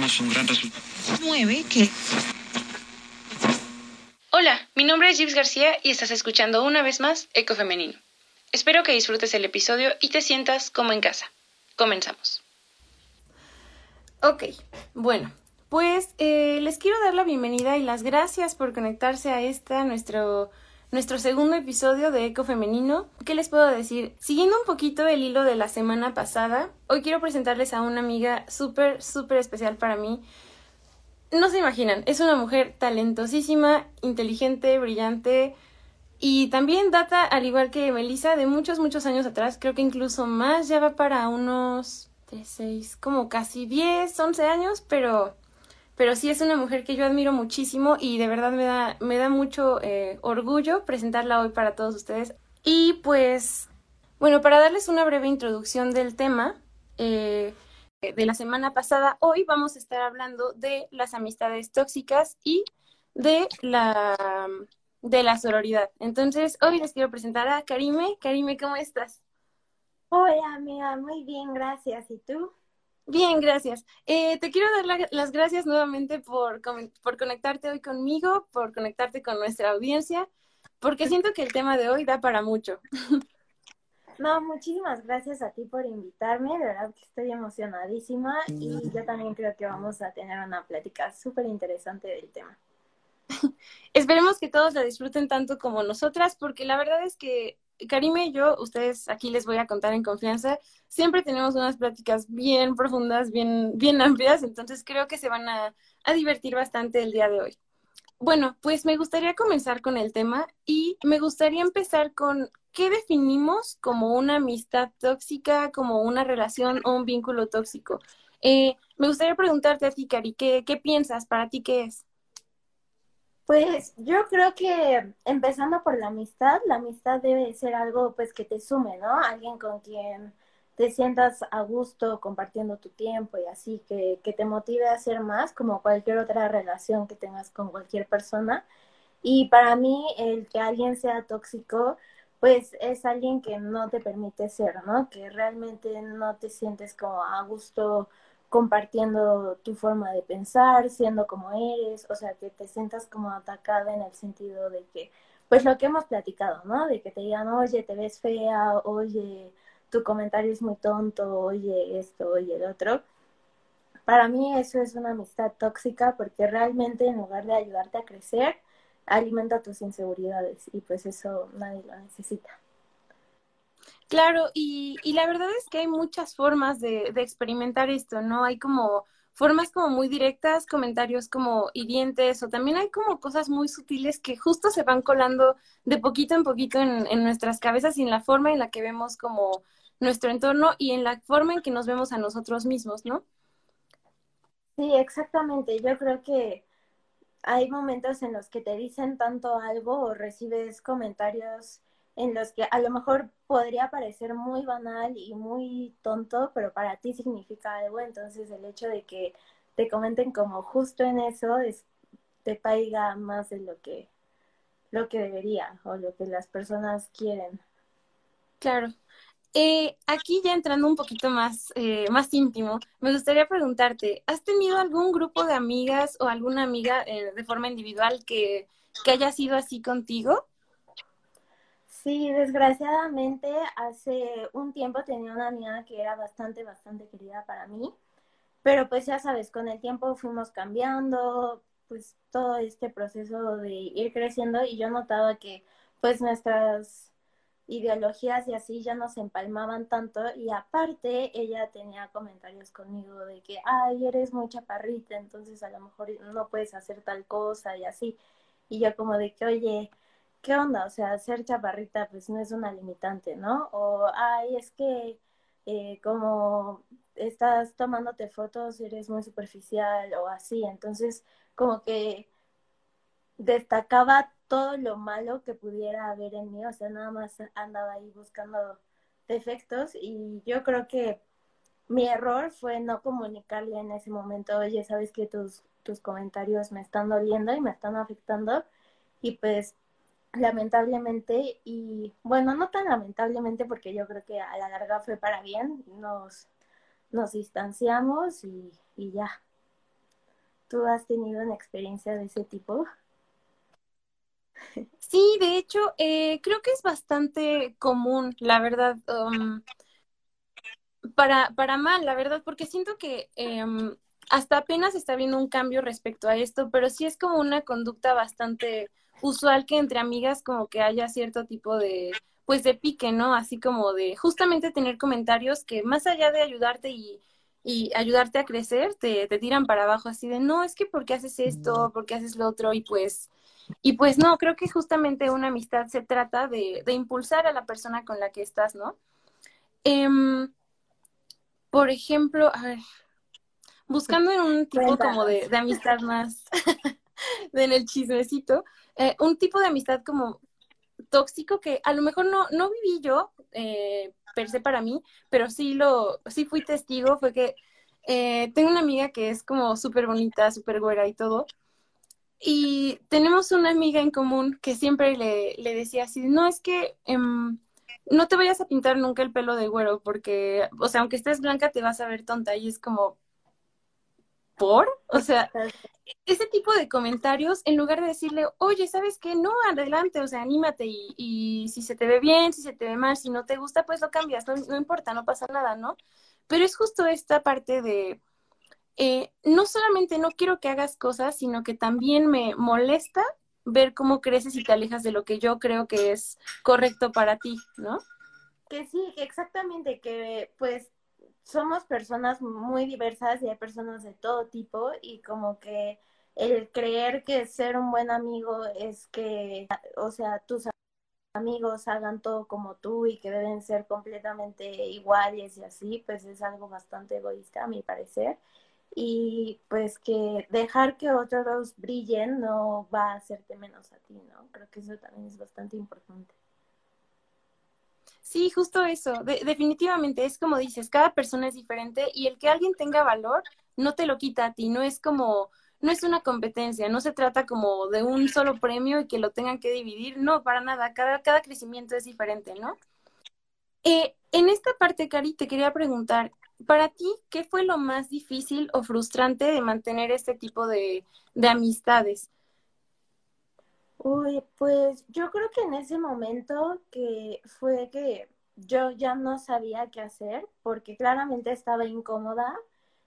logramos un gran resultado. 9 que Hola, mi nombre es Gibbs García y estás escuchando una vez más Eco Femenino. Espero que disfrutes el episodio y te sientas como en casa. Comenzamos. Ok, bueno, pues eh, les quiero dar la bienvenida y las gracias por conectarse a esta, nuestro, nuestro segundo episodio de Eco Femenino. ¿Qué les puedo decir? Siguiendo un poquito el hilo de la semana pasada, hoy quiero presentarles a una amiga súper, súper especial para mí. No se imaginan, es una mujer talentosísima, inteligente, brillante y también data, al igual que Melissa, de muchos, muchos años atrás, creo que incluso más, ya va para unos 3, 6, como casi 10, 11 años, pero pero sí es una mujer que yo admiro muchísimo y de verdad me da, me da mucho eh, orgullo presentarla hoy para todos ustedes. Y pues, bueno, para darles una breve introducción del tema eh, de la semana pasada, hoy vamos a estar hablando de las amistades tóxicas y de la, de la sororidad. Entonces, hoy les quiero presentar a Karime. Karime, ¿cómo estás? Hola, amiga, muy bien, gracias. ¿Y tú? Bien, gracias. Eh, te quiero dar las gracias nuevamente por, por conectarte hoy conmigo, por conectarte con nuestra audiencia, porque siento que el tema de hoy da para mucho. No, muchísimas gracias a ti por invitarme, de verdad que estoy emocionadísima y yo también creo que vamos a tener una plática súper interesante del tema. Esperemos que todos la disfruten tanto como nosotras, porque la verdad es que Karime y yo, ustedes aquí les voy a contar en confianza, siempre tenemos unas pláticas bien profundas, bien, bien amplias, entonces creo que se van a, a divertir bastante el día de hoy. Bueno, pues me gustaría comenzar con el tema y me gustaría empezar con qué definimos como una amistad tóxica, como una relación o un vínculo tóxico. Eh, me gustaría preguntarte a ti, Cari, ¿qué, ¿qué piensas? ¿Para ti qué es? Pues yo creo que empezando por la amistad, la amistad debe ser algo pues que te sume, ¿no? Alguien con quien te sientas a gusto compartiendo tu tiempo y así, que, que te motive a hacer más como cualquier otra relación que tengas con cualquier persona. Y para mí el que alguien sea tóxico, pues es alguien que no te permite ser, ¿no? Que realmente no te sientes como a gusto compartiendo tu forma de pensar, siendo como eres, o sea, que te sientas como atacada en el sentido de que, pues lo que hemos platicado, ¿no? De que te digan, oye, te ves fea, oye, tu comentario es muy tonto, oye, esto, oye, el otro. Para mí eso es una amistad tóxica porque realmente en lugar de ayudarte a crecer, alimenta tus inseguridades y pues eso nadie lo necesita. Claro, y, y la verdad es que hay muchas formas de, de experimentar esto, ¿no? Hay como formas como muy directas, comentarios como hirientes, o también hay como cosas muy sutiles que justo se van colando de poquito en poquito en, en, nuestras cabezas y en la forma en la que vemos como nuestro entorno y en la forma en que nos vemos a nosotros mismos, ¿no? Sí, exactamente. Yo creo que hay momentos en los que te dicen tanto algo o recibes comentarios en los que a lo mejor podría parecer muy banal y muy tonto, pero para ti significa algo, entonces el hecho de que te comenten como justo en eso es, te paiga más de lo que lo que debería o lo que las personas quieren. Claro. Eh, aquí ya entrando un poquito más, eh, más íntimo, me gustaría preguntarte, ¿has tenido algún grupo de amigas o alguna amiga eh, de forma individual que, que haya sido así contigo? Sí, desgraciadamente hace un tiempo tenía una amiga que era bastante, bastante querida para mí, pero pues ya sabes, con el tiempo fuimos cambiando, pues todo este proceso de ir creciendo y yo notaba que pues nuestras ideologías y así ya nos empalmaban tanto y aparte ella tenía comentarios conmigo de que, ay, eres muy chaparrita, entonces a lo mejor no puedes hacer tal cosa y así. Y yo como de que, oye, ¿qué onda? O sea, ser chaparrita pues no es una limitante, ¿no? O, ay, es que eh, como estás tomándote fotos, eres muy superficial o así. Entonces, como que destacaba todo lo malo que pudiera haber en mí, o sea, nada más andaba ahí buscando defectos y yo creo que mi error fue no comunicarle en ese momento, oye, sabes que tus, tus comentarios me están doliendo y me están afectando y pues lamentablemente, y bueno, no tan lamentablemente porque yo creo que a la larga fue para bien, nos, nos distanciamos y, y ya. ¿Tú has tenido una experiencia de ese tipo? Sí, de hecho, eh, creo que es bastante común, la verdad, um, para, para mal, la verdad, porque siento que em, hasta apenas está viendo un cambio respecto a esto, pero sí es como una conducta bastante usual que entre amigas como que haya cierto tipo de, pues de pique, ¿no? Así como de justamente tener comentarios que más allá de ayudarte y, y ayudarte a crecer, te, te tiran para abajo así de, no, es que ¿por qué haces esto? ¿Por qué haces lo otro? Y pues y pues no, creo que justamente una amistad se trata de, de impulsar a la persona con la que estás, ¿no? Em, por ejemplo, a ver, buscando en un tipo como de, de amistad más, en el chismecito, eh, un tipo de amistad como tóxico que a lo mejor no, no viví yo eh, per se para mí, pero sí lo, sí fui testigo, fue que eh, tengo una amiga que es como súper bonita, súper güera y todo, y tenemos una amiga en común que siempre le, le decía así, no, es que em, no te vayas a pintar nunca el pelo de güero, porque, o sea, aunque estés blanca te vas a ver tonta y es como, ¿por? O sea, ese tipo de comentarios, en lugar de decirle, oye, ¿sabes qué? No, adelante, o sea, anímate y, y si se te ve bien, si se te ve mal, si no te gusta, pues lo cambias, no, no importa, no pasa nada, ¿no? Pero es justo esta parte de eh, no solamente no quiero que hagas cosas, sino que también me molesta ver cómo creces y te alejas de lo que yo creo que es correcto para ti, ¿no? Que sí, exactamente, que pues somos personas muy diversas y hay personas de todo tipo y como que el creer que ser un buen amigo es que, o sea, tus amigos hagan todo como tú y que deben ser completamente iguales y así, pues es algo bastante egoísta a mi parecer y pues que dejar que otros brillen no va a hacerte menos a ti, ¿no? Creo que eso también es bastante importante. Sí, justo eso. definitivamente es como dices, cada persona es diferente y el que alguien tenga valor no te lo quita a ti, no es como, no es una competencia, no se trata como de un solo premio y que lo tengan que dividir, no, para nada, cada, cada crecimiento es diferente, ¿no? Eh, en esta parte, Cari, te quería preguntar, para ti, ¿qué fue lo más difícil o frustrante de mantener este tipo de, de amistades? Uy, pues yo creo que en ese momento que fue que yo ya no sabía qué hacer porque claramente estaba incómoda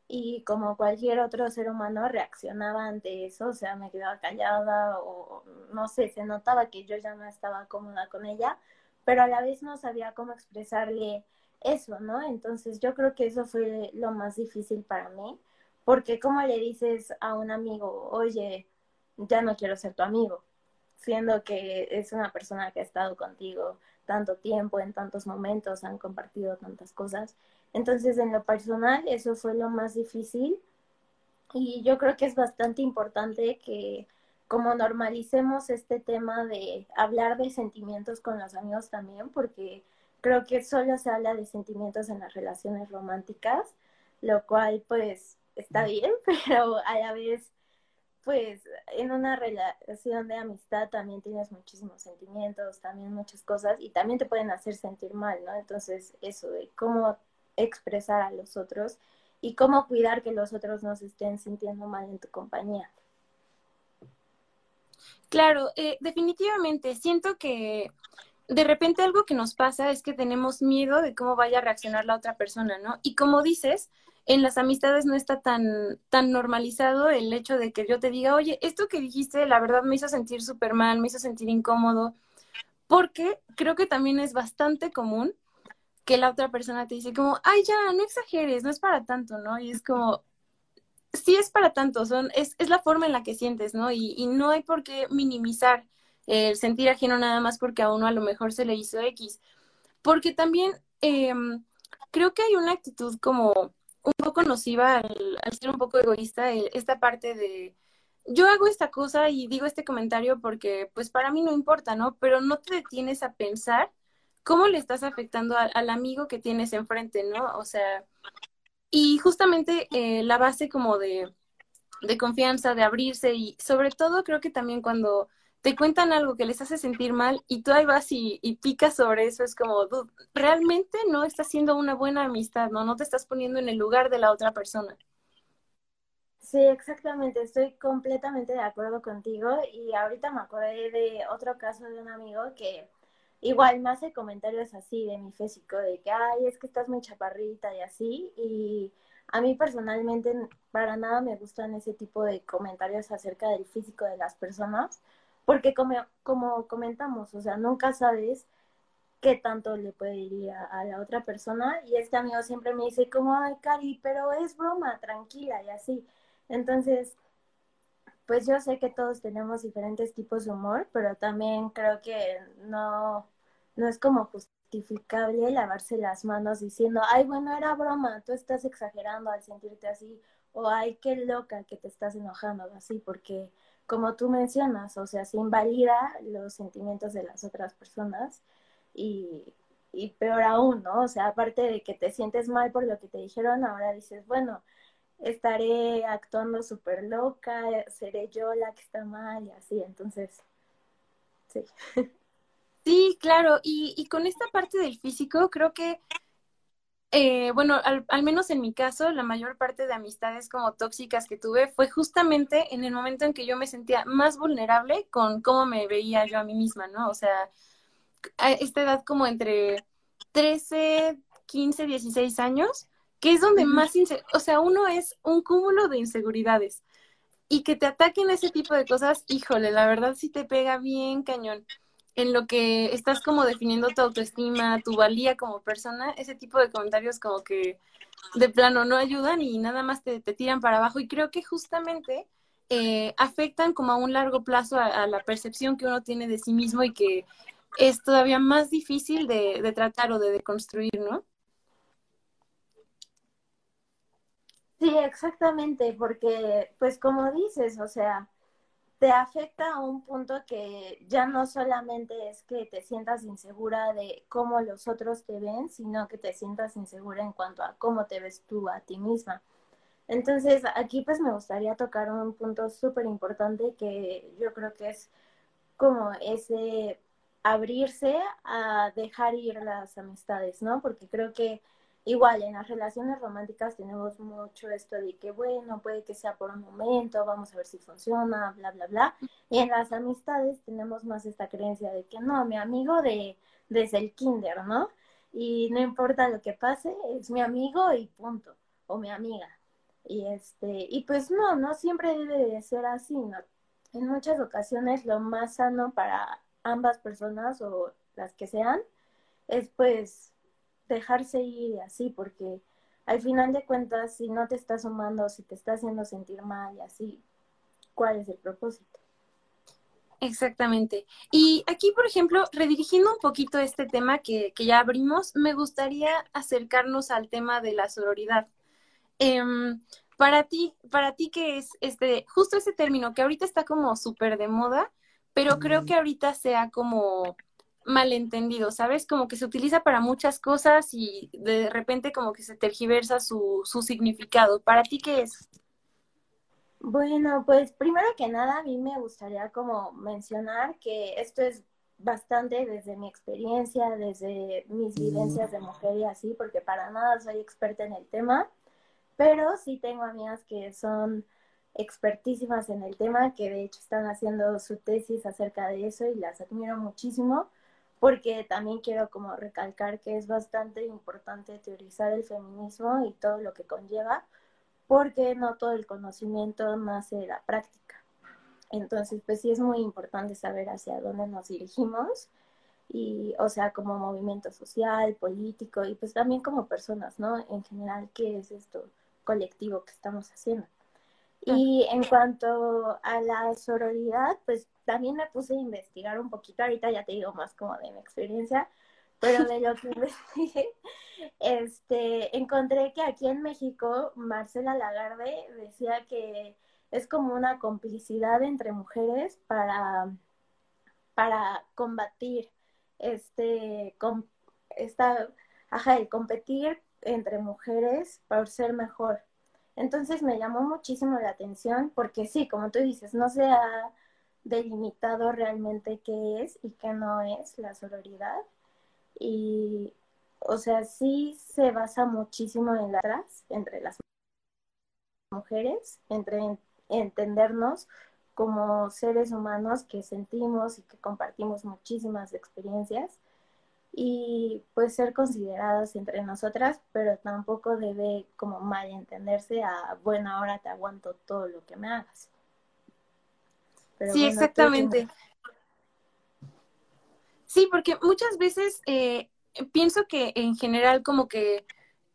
y como cualquier otro ser humano reaccionaba ante eso, o sea, me quedaba callada o no sé, se notaba que yo ya no estaba cómoda con ella, pero a la vez no sabía cómo expresarle eso, ¿no? Entonces yo creo que eso fue lo más difícil para mí, porque como le dices a un amigo, oye, ya no quiero ser tu amigo, siendo que es una persona que ha estado contigo tanto tiempo, en tantos momentos, han compartido tantas cosas. Entonces, en lo personal, eso fue lo más difícil y yo creo que es bastante importante que como normalicemos este tema de hablar de sentimientos con los amigos también, porque creo que solo se habla de sentimientos en las relaciones románticas, lo cual pues está bien, pero a la vez pues en una relación de amistad también tienes muchísimos sentimientos, también muchas cosas y también te pueden hacer sentir mal, ¿no? Entonces eso de cómo expresar a los otros y cómo cuidar que los otros no se estén sintiendo mal en tu compañía. Claro, eh, definitivamente siento que de repente algo que nos pasa es que tenemos miedo de cómo vaya a reaccionar la otra persona, ¿no? Y como dices, en las amistades no está tan, tan normalizado el hecho de que yo te diga, oye, esto que dijiste, la verdad me hizo sentir súper mal, me hizo sentir incómodo, porque creo que también es bastante común que la otra persona te dice como, ay, ya, no exageres, no es para tanto, ¿no? Y es como, sí es para tanto, son, es, es la forma en la que sientes, ¿no? Y, y no hay por qué minimizar el sentir ajeno nada más porque a uno a lo mejor se le hizo X. Porque también em, creo que hay una actitud como un poco nociva al, ser un poco egoísta, esta parte de yo hago esta cosa y digo este comentario porque pues para mí no importa, ¿no? Pero no te detienes a pensar cómo le estás afectando al, amigo que tienes enfrente, ¿no? O sea, y justamente eh, la base como de, de confianza, de abrirse y sobre todo creo que también cuando te cuentan algo que les hace sentir mal y tú ahí vas y, picas sobre eso, es como, realmente no estás haciendo una buena amistad, ¿no? No te estás poniendo en el lugar de la otra persona. Sí, exactamente, estoy completamente de acuerdo contigo y ahorita me acordé de otro caso de un amigo que igual me hace comentarios así de mi físico, de que, ay, es que estás muy chaparrita y así, y a mí personalmente para nada me gustan ese tipo de comentarios acerca del físico de las personas, porque como, como comentamos, o sea, nunca sabes qué tanto le puede ir a, la otra persona, y este amigo siempre me dice como, ay, Cari, pero es broma, tranquila, y así. Entonces, pues yo sé que todos tenemos diferentes tipos de humor, pero también creo que no, no es como justificable lavarse las manos diciendo, ay, bueno, era broma, tú estás exagerando al sentirte así, o ay, qué loca que te estás enojando así, porque como tú mencionas, o sea, se invalida los sentimientos de las otras personas y, y peor aún, ¿no? O sea, aparte de que te sientes mal por lo que te dijeron, ahora dices, bueno, estaré actuando súper loca, seré yo la que está mal y así, entonces, sí. Sí, claro, y, y con esta parte del físico, creo que, eh, bueno, al, al, menos en mi caso, la mayor parte de amistades como tóxicas que tuve fue justamente en el momento en que yo me sentía más vulnerable con cómo me veía yo a mí misma, ¿no? O sea, a esta edad como entre 13, 15, 16 años, que es donde más, o sea, uno es un cúmulo de inseguridades. Y que te ataquen ese tipo de cosas, híjole, la verdad sí te pega bien cañón en lo que estás como definiendo tu autoestima, tu valía como persona, ese tipo de comentarios como que de plano no ayudan y nada más te, te tiran para abajo. Y creo que justamente eh, afectan como a un largo plazo a, la percepción que uno tiene de sí mismo y que es todavía más difícil de, de tratar o de deconstruir, ¿no? Sí, exactamente, porque pues como dices, o sea, te afecta a un punto que ya no solamente es que te sientas insegura de cómo los otros te ven, sino que te sientas insegura en cuanto a cómo te ves tú a ti misma. Entonces, aquí pues me gustaría tocar un punto súper importante que yo creo que es como ese abrirse a dejar ir las amistades, ¿no? Porque creo que Igual, en las relaciones románticas tenemos mucho esto de que, bueno, puede que sea por un momento, vamos a ver si funciona, bla, bla, bla. Y en las amistades tenemos más esta creencia de que no, mi amigo de desde el kinder, ¿no? Y no importa lo que pase, es mi amigo y punto, o mi amiga. Y este, y pues no, no siempre debe de ser así, ¿no? En muchas ocasiones lo más sano para ambas personas o las que sean es pues dejarse ir y así, porque al final de cuentas, si no te está sumando, si te está haciendo sentir mal y así, ¿cuál es el propósito? Exactamente. Y aquí, por ejemplo, redirigiendo un poquito este tema que, que ya abrimos, me gustaría acercarnos al tema de la sororidad. Em, para ti, para ti que es este, justo ese término que ahorita está como súper de moda, pero creo que ahorita sea como malentendido, ¿sabes? Como que se utiliza para muchas cosas y de repente como que se tergiversa su, su significado. ¿Para ti qué es? Bueno, pues primero que nada a mí me gustaría como mencionar que esto es bastante desde mi experiencia, desde mis vivencias de mujer y así, porque para nada soy experta en el tema, pero sí tengo amigas que son expertísimas en el tema, que de hecho están haciendo su tesis acerca de eso y las admiro muchísimo porque también quiero como recalcar que es bastante importante teorizar el feminismo y todo lo que conlleva, porque no todo el conocimiento nace de la práctica. Entonces, pues sí es muy importante saber hacia dónde nos dirigimos y, o sea, como movimiento social, político y pues también como personas, ¿no? En general, ¿qué es esto colectivo que estamos haciendo? Y en cuanto a la sororidad, pues también me puse a investigar un poquito, ahorita ya te digo más como de mi experiencia, pero de lo que investigué, este, encontré que aquí en México Marcela Lagarde decía que es como una complicidad entre mujeres para, para combatir este, esta, ajá, el competir entre mujeres por ser mejor. Entonces me llamó muchísimo la atención porque sí, como tú dices, no se ha delimitado realmente qué es y qué no es la sororidad. Y, o sea, sí se basa muchísimo en la trans entre las mujeres, entre entendernos como seres humanos que sentimos y que compartimos muchísimas experiencias y pues ser consideradas entre nosotras, pero tampoco debe como mal entenderse a, bueno, ahora te aguanto todo lo que me hagas. sí, exactamente. Sí, porque muchas veces eh, pienso que en general como que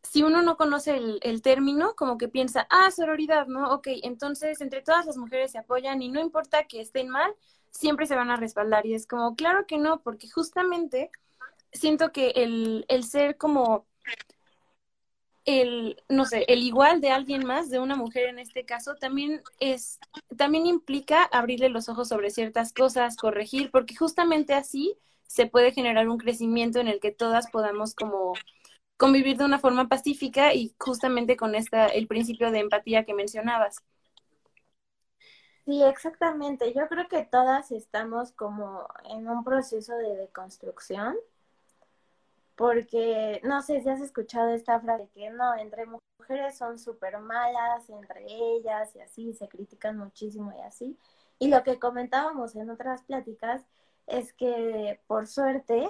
si uno no conoce el, el, término, como que piensa, ah, sororidad, ¿no? Ok, entonces entre todas las mujeres se apoyan y no importa que estén mal, siempre se van a respaldar. Y es como, claro que no, porque justamente siento que el, el ser como el, no sé, el igual de alguien más, de una mujer en este caso, también es, también implica abrirle los ojos sobre ciertas cosas, corregir, porque justamente así se puede generar un crecimiento en el que todas podamos como convivir de una forma pacífica y justamente con esta, el principio de empatía que mencionabas. Sí, exactamente. Yo creo que todas estamos como en un proceso de deconstrucción porque no sé si has escuchado esta frase que no, entre mujeres son súper malas, entre ellas y así, se critican muchísimo y así. Y lo que comentábamos en otras pláticas es que por suerte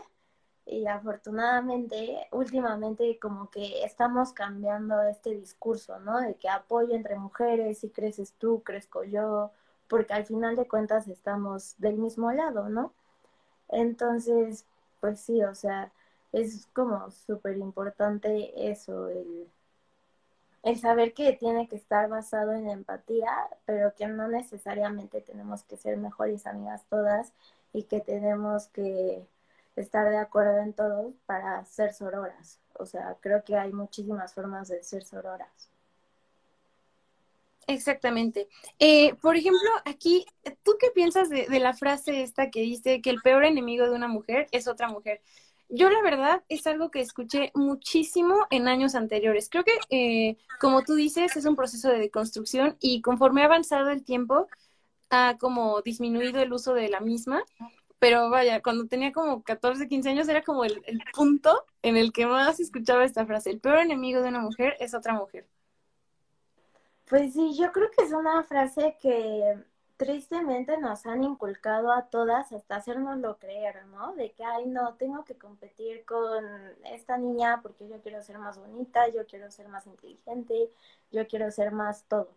y afortunadamente últimamente como que estamos cambiando este discurso, ¿no? De que apoyo entre mujeres, si creces tú, crezco yo, porque al final de cuentas estamos del mismo lado, ¿no? Entonces, pues sí, o sea, es como súper importante eso, el, el saber que tiene que estar basado en empatía, pero que no necesariamente tenemos que ser mejores amigas todas y que tenemos que estar de acuerdo en todo para ser sororas. O sea, creo que hay muchísimas formas de ser sororas. Exactamente. Eh, por ejemplo, aquí, ¿tú qué piensas de, de, la frase esta que dice que el peor enemigo de una mujer es otra mujer? Yo la verdad es algo que escuché muchísimo en años anteriores. Creo que, eh, como tú dices, es un proceso de deconstrucción y conforme ha avanzado el tiempo, ha como disminuido el uso de la misma. Pero vaya, cuando tenía como 14, 15 años era como el, el punto en el que más escuchaba esta frase. El peor enemigo de una mujer es otra mujer. Pues sí, yo creo que es una frase que tristemente nos han inculcado a todas hasta hacernoslo creer, ¿no? De que, ay, no, tengo que competir con esta niña porque yo quiero ser más bonita, yo quiero ser más inteligente, yo quiero ser más todo.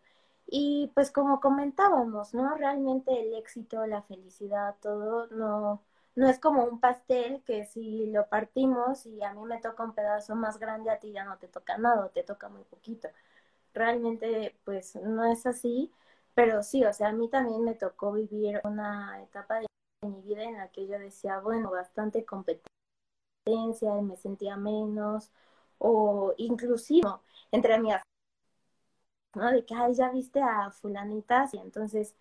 Y pues como comentábamos, ¿no? Realmente el éxito, la felicidad, todo, no, no es como un pastel que si lo partimos y a mí me toca un pedazo más grande, a ti ya no te toca nada, te toca muy poquito. Realmente, pues no es así pero sí, o sea, a mí también me tocó vivir una etapa de mi vida en la que yo decía, bueno, bastante competencia y me sentía menos, o inclusive entre amigas, ¿no? De que, ay, ya viste a fulanitas y entonces,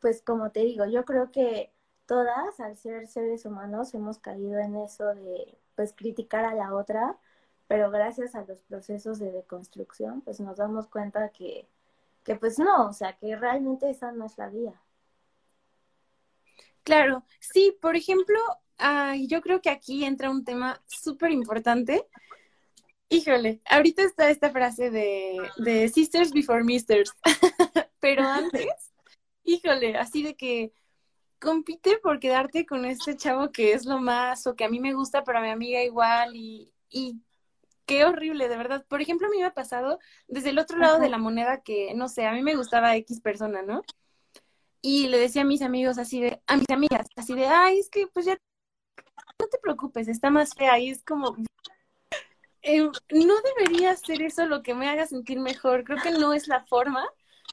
pues como te digo, yo creo que todas, al ser seres humanos, hemos caído en eso de, pues, criticar a la otra, pero gracias a los procesos de deconstrucción, pues nos damos cuenta que que pues no, o sea, que realmente esa no es la vía. Claro, sí, por ejemplo, yo creo que aquí entra un tema súper importante. Híjole, ahorita está esta frase de, de Sisters Before Misters, pero antes, híjole, así de que compite por quedarte con este chavo que es lo más, o que a mí me gusta, pero a mi amiga igual, y, y qué horrible, de verdad. Por ejemplo, a mí me ha pasado desde el otro lado de la moneda que, no sé, a mí me gustaba X persona, ¿no? Y le decía a mis amigos así de, a mis amigas, así de, ay, es que pues ya, no te preocupes, está más fea. Y es como, eh, no debería ser eso lo que me haga sentir mejor. Creo que no es la forma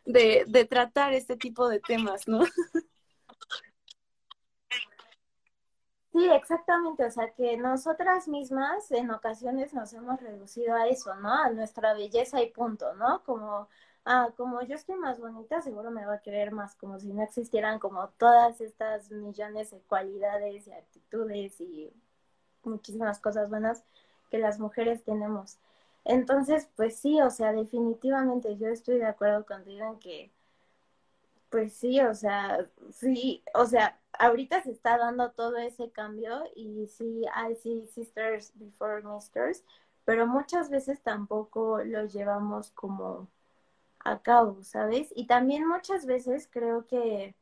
de, de tratar este tipo de temas, ¿no? Sí, exactamente, o sea que nosotras mismas en ocasiones nos hemos reducido a eso, ¿no? A nuestra belleza y punto, ¿no? Como, ah, como yo estoy más bonita, seguro me va a querer más, como si no existieran como todas estas millones de cualidades y actitudes y muchísimas cosas buenas que las mujeres tenemos. Entonces, pues sí, o sea, definitivamente yo estoy de acuerdo contigo en que, pues sí, o sea, sí, o sea, ahorita se está dando todo ese cambio y sí, hay sí Sisters Before Misters, pero muchas veces tampoco lo llevamos como a cabo, ¿sabes? Y también muchas veces creo que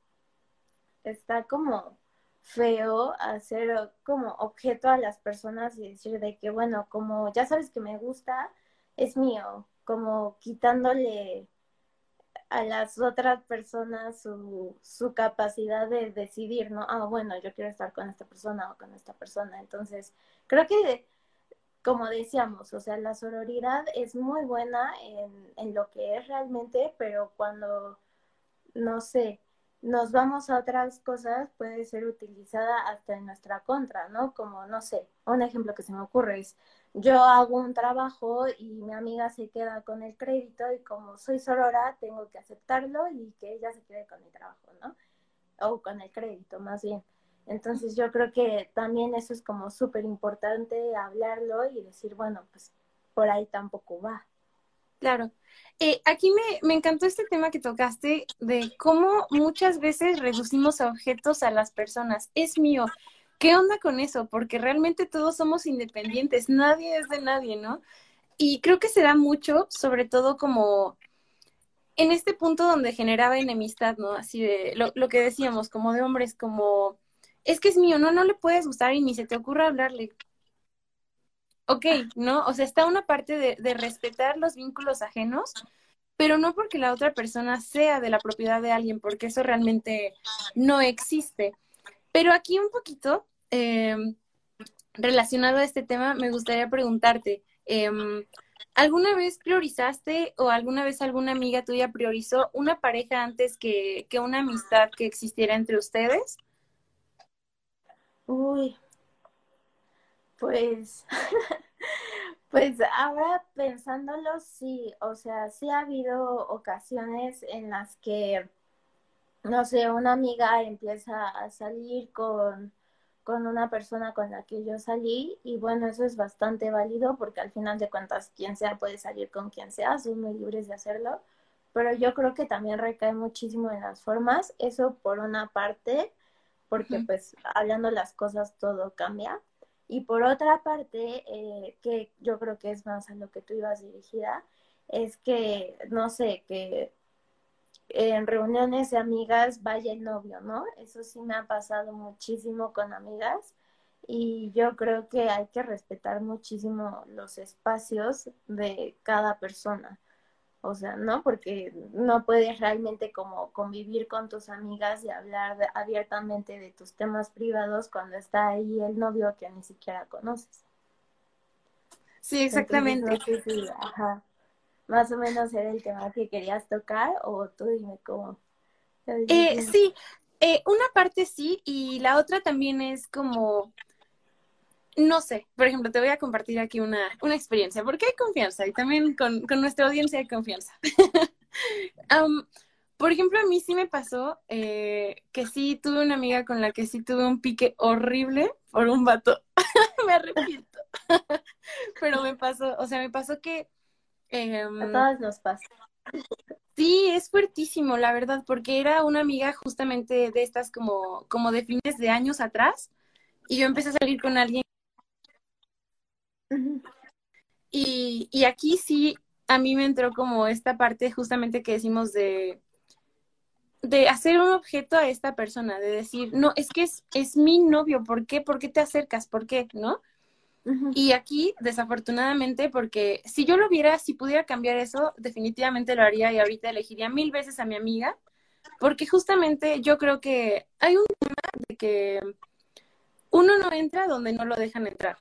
está como feo hacer como objeto a las personas y decir de que, bueno, como ya sabes que me gusta, es mío, como quitándole a las otras personas su, su capacidad de decidir, ¿no? Ah, bueno, yo quiero estar con esta persona o con esta persona. Entonces, creo que, como decíamos, o sea, la sororidad es muy buena en, en lo que es realmente, pero cuando, no sé, nos vamos a otras cosas, puede ser utilizada hasta en nuestra contra, ¿no? Como, no sé, un ejemplo que se me ocurre es, yo hago un trabajo y mi amiga se queda con el crédito y como soy sorora, tengo que aceptarlo y que ella se quede con el trabajo, ¿no? O con el crédito, más bien. Entonces yo creo que también eso es como súper importante hablarlo y decir, bueno, pues por ahí tampoco va. Claro. Eh, aquí me, me, encantó este tema que tocaste de cómo muchas veces reducimos objetos a las personas. Es mío. ¿Qué onda con eso? Porque realmente todos somos independientes, nadie es de nadie, ¿no? Y creo que se da mucho, sobre todo como en este punto donde generaba enemistad, ¿no? Así de lo, que decíamos, como de hombres, como, es que es mío, no, no le puedes gustar y ni se te ocurra hablarle ok, ¿no? O sea, está una parte de, respetar los vínculos ajenos, pero no porque la otra persona sea de la propiedad de alguien, porque eso realmente no existe. Pero aquí un poquito, eh, relacionado a este tema, me gustaría preguntarte, eh, ¿alguna vez priorizaste o alguna vez alguna amiga tuya priorizó una pareja antes que, que una amistad que existiera entre ustedes? Uy, pues, pues ahora pensándolo, sí, o sea, sí ha habido ocasiones en las que, no sé, una amiga empieza a salir con, con una persona con la que yo salí y bueno, eso es bastante válido porque al final de cuentas quien sea puede salir con quien sea, son muy libres de hacerlo, pero yo creo que también recae muchísimo en las formas, eso por una parte, porque pues hablando las cosas todo cambia. Y por otra parte, eh, que yo creo que es más a lo que tú ibas dirigida, es que, no sé, que en reuniones de amigas vaya el novio, ¿no? Eso sí me ha pasado muchísimo con amigas y yo creo que hay que respetar muchísimo los espacios de cada persona. O sea, ¿no? Porque no puedes realmente como convivir con tus amigas y hablar abiertamente de tus temas privados cuando está ahí el novio que ni siquiera conoces. Sí, exactamente. ajá, más o menos era el tema que querías tocar o tú dime cómo. Eh, sí, eh, una parte sí y la otra también es como no sé, por ejemplo, te voy a compartir aquí una, una experiencia, porque hay confianza y también con, con nuestra audiencia hay confianza. um, por ejemplo, a mí sí me pasó eh, que sí tuve una amiga con la que sí tuve un pique horrible por un vato. me arrepiento. Pero me pasó, o sea, me pasó que... Eh, a todas nos pasa. Sí, es fuertísimo, la verdad, porque era una amiga justamente de estas como, como de fines de años atrás. Y yo empecé a salir con alguien y, y aquí sí, a mí me entró como esta parte justamente que decimos de, de hacer un objeto a esta persona, de decir, no, es que es, es mi novio, ¿por qué? ¿Por qué te acercas? ¿Por qué? ¿No? Y aquí, desafortunadamente, porque si yo lo viera, si pudiera cambiar eso, definitivamente lo haría y ahorita elegiría mil veces a mi amiga, porque justamente yo creo que hay un tema de que uno no entra donde no lo dejan entrar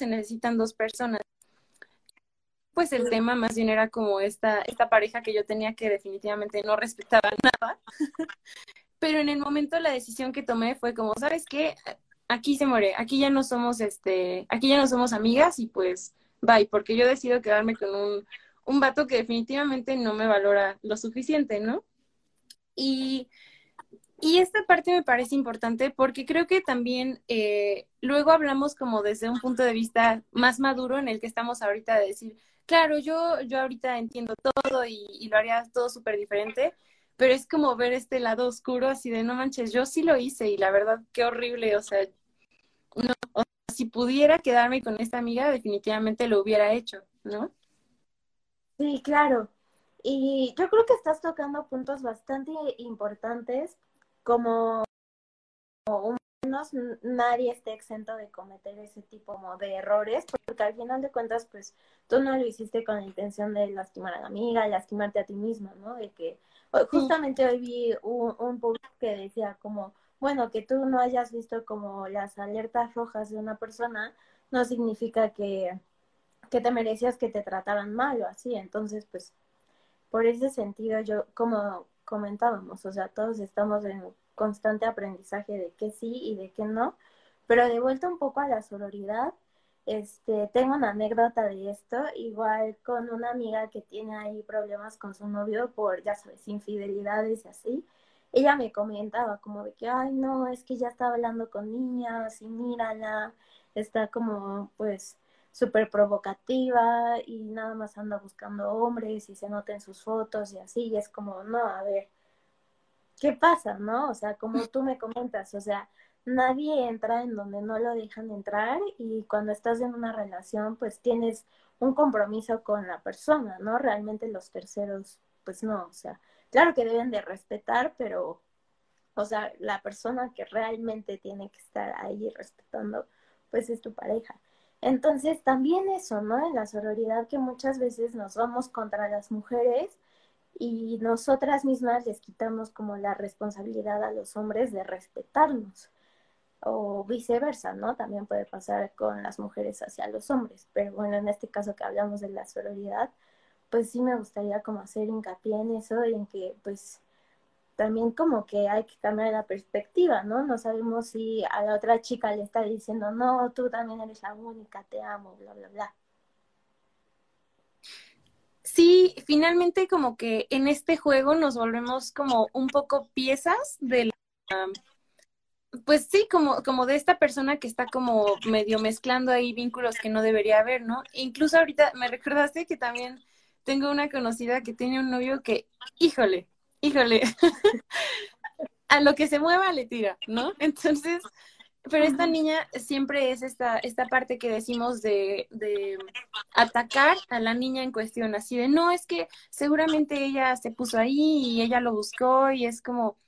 se necesitan dos personas. Pues el tema más bien era como esta, esta pareja que yo tenía que definitivamente no respetaba nada. Pero en el momento la decisión que tomé fue como, ¿sabes qué? Aquí se muere, aquí ya no somos este, aquí ya no somos amigas y pues bye, porque yo decido quedarme con un, un vato que definitivamente no me valora lo suficiente, ¿no? Y y esta parte me parece importante porque creo que también eh, luego hablamos como desde un punto de vista más maduro en el que estamos ahorita de decir, claro, yo, yo ahorita entiendo todo y, lo haría todo súper diferente, pero es como ver este lado oscuro así de no manches, yo sí lo hice y la verdad qué horrible, o sea, no, si pudiera quedarme con esta amiga, definitivamente lo hubiera hecho, ¿no? Sí, claro. Y yo creo que estás tocando puntos bastante importantes, como menos nadie esté exento de cometer ese tipo de errores, porque al final de cuentas, pues tú no lo hiciste con la intención de lastimar a la amiga, lastimarte a ti misma, ¿no? De que justamente hoy vi un, un post que decía como, bueno, que tú no hayas visto como las alertas rojas de una persona, no significa que, que te merecías que te trataran mal o así. Entonces, pues, por ese sentido, yo, como comentábamos, o sea, todos estamos en constante aprendizaje de qué sí y de qué no, pero de vuelta un poco a la sororidad, este, tengo una anécdota de esto, igual con una amiga que tiene ahí problemas con su novio por, ya sabes, infidelidades y así. Ella me comentaba como de que, ay, no, es que ya estaba hablando con niñas y mírala, está como, pues, súper provocativa y nada más anda buscando hombres y se nota en sus fotos y así, y es como, no, a ver, ¿qué pasa, no? O sea, como tú me comentas, o sea, nadie entra en donde no lo dejan entrar y cuando estás en una relación, pues tienes un compromiso con la persona, ¿no? Realmente los terceros, pues no, o sea, claro que deben de respetar, pero, o sea, la persona que realmente tiene que estar ahí respetando, pues es tu pareja. Entonces, también eso, ¿no? En la sororidad que muchas veces nos vamos contra las mujeres y nosotras mismas les quitamos como la responsabilidad a los hombres de respetarnos o viceversa, ¿no? También puede pasar con las mujeres hacia los hombres, pero bueno, en este caso que hablamos de la sororidad, pues sí me gustaría como hacer hincapié en eso y en que pues también como que hay que cambiar la perspectiva, ¿no? No sabemos si a la otra chica le está diciendo, no, tú también eres la única, te amo, bla, bla, bla. Sí, finalmente como que en este juego nos volvemos como un poco piezas de la, pues sí, como, como de esta persona que está como medio mezclando ahí vínculos que no debería haber, ¿no? incluso ahorita me recordaste que también tengo una conocida que tiene un novio que, híjole, híjole, a lo que se mueva le tira, ¿no? Entonces, pero esta niña siempre es esta, esta parte que decimos de, de, atacar a la niña en cuestión, así de, no, es que seguramente ella se puso ahí y ella lo buscó y es como,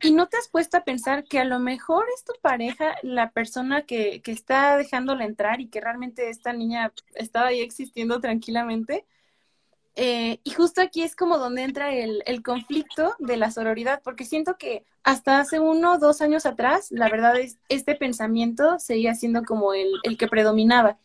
y no te has puesto a pensar que a lo mejor es tu pareja la persona que, que está dejándola entrar y que realmente esta niña estaba ahí existiendo tranquilamente. Eh, y justo aquí es como donde entra el, el, conflicto de la sororidad, porque siento que hasta hace uno o dos años atrás, la verdad es, este pensamiento seguía siendo como el, el que predominaba.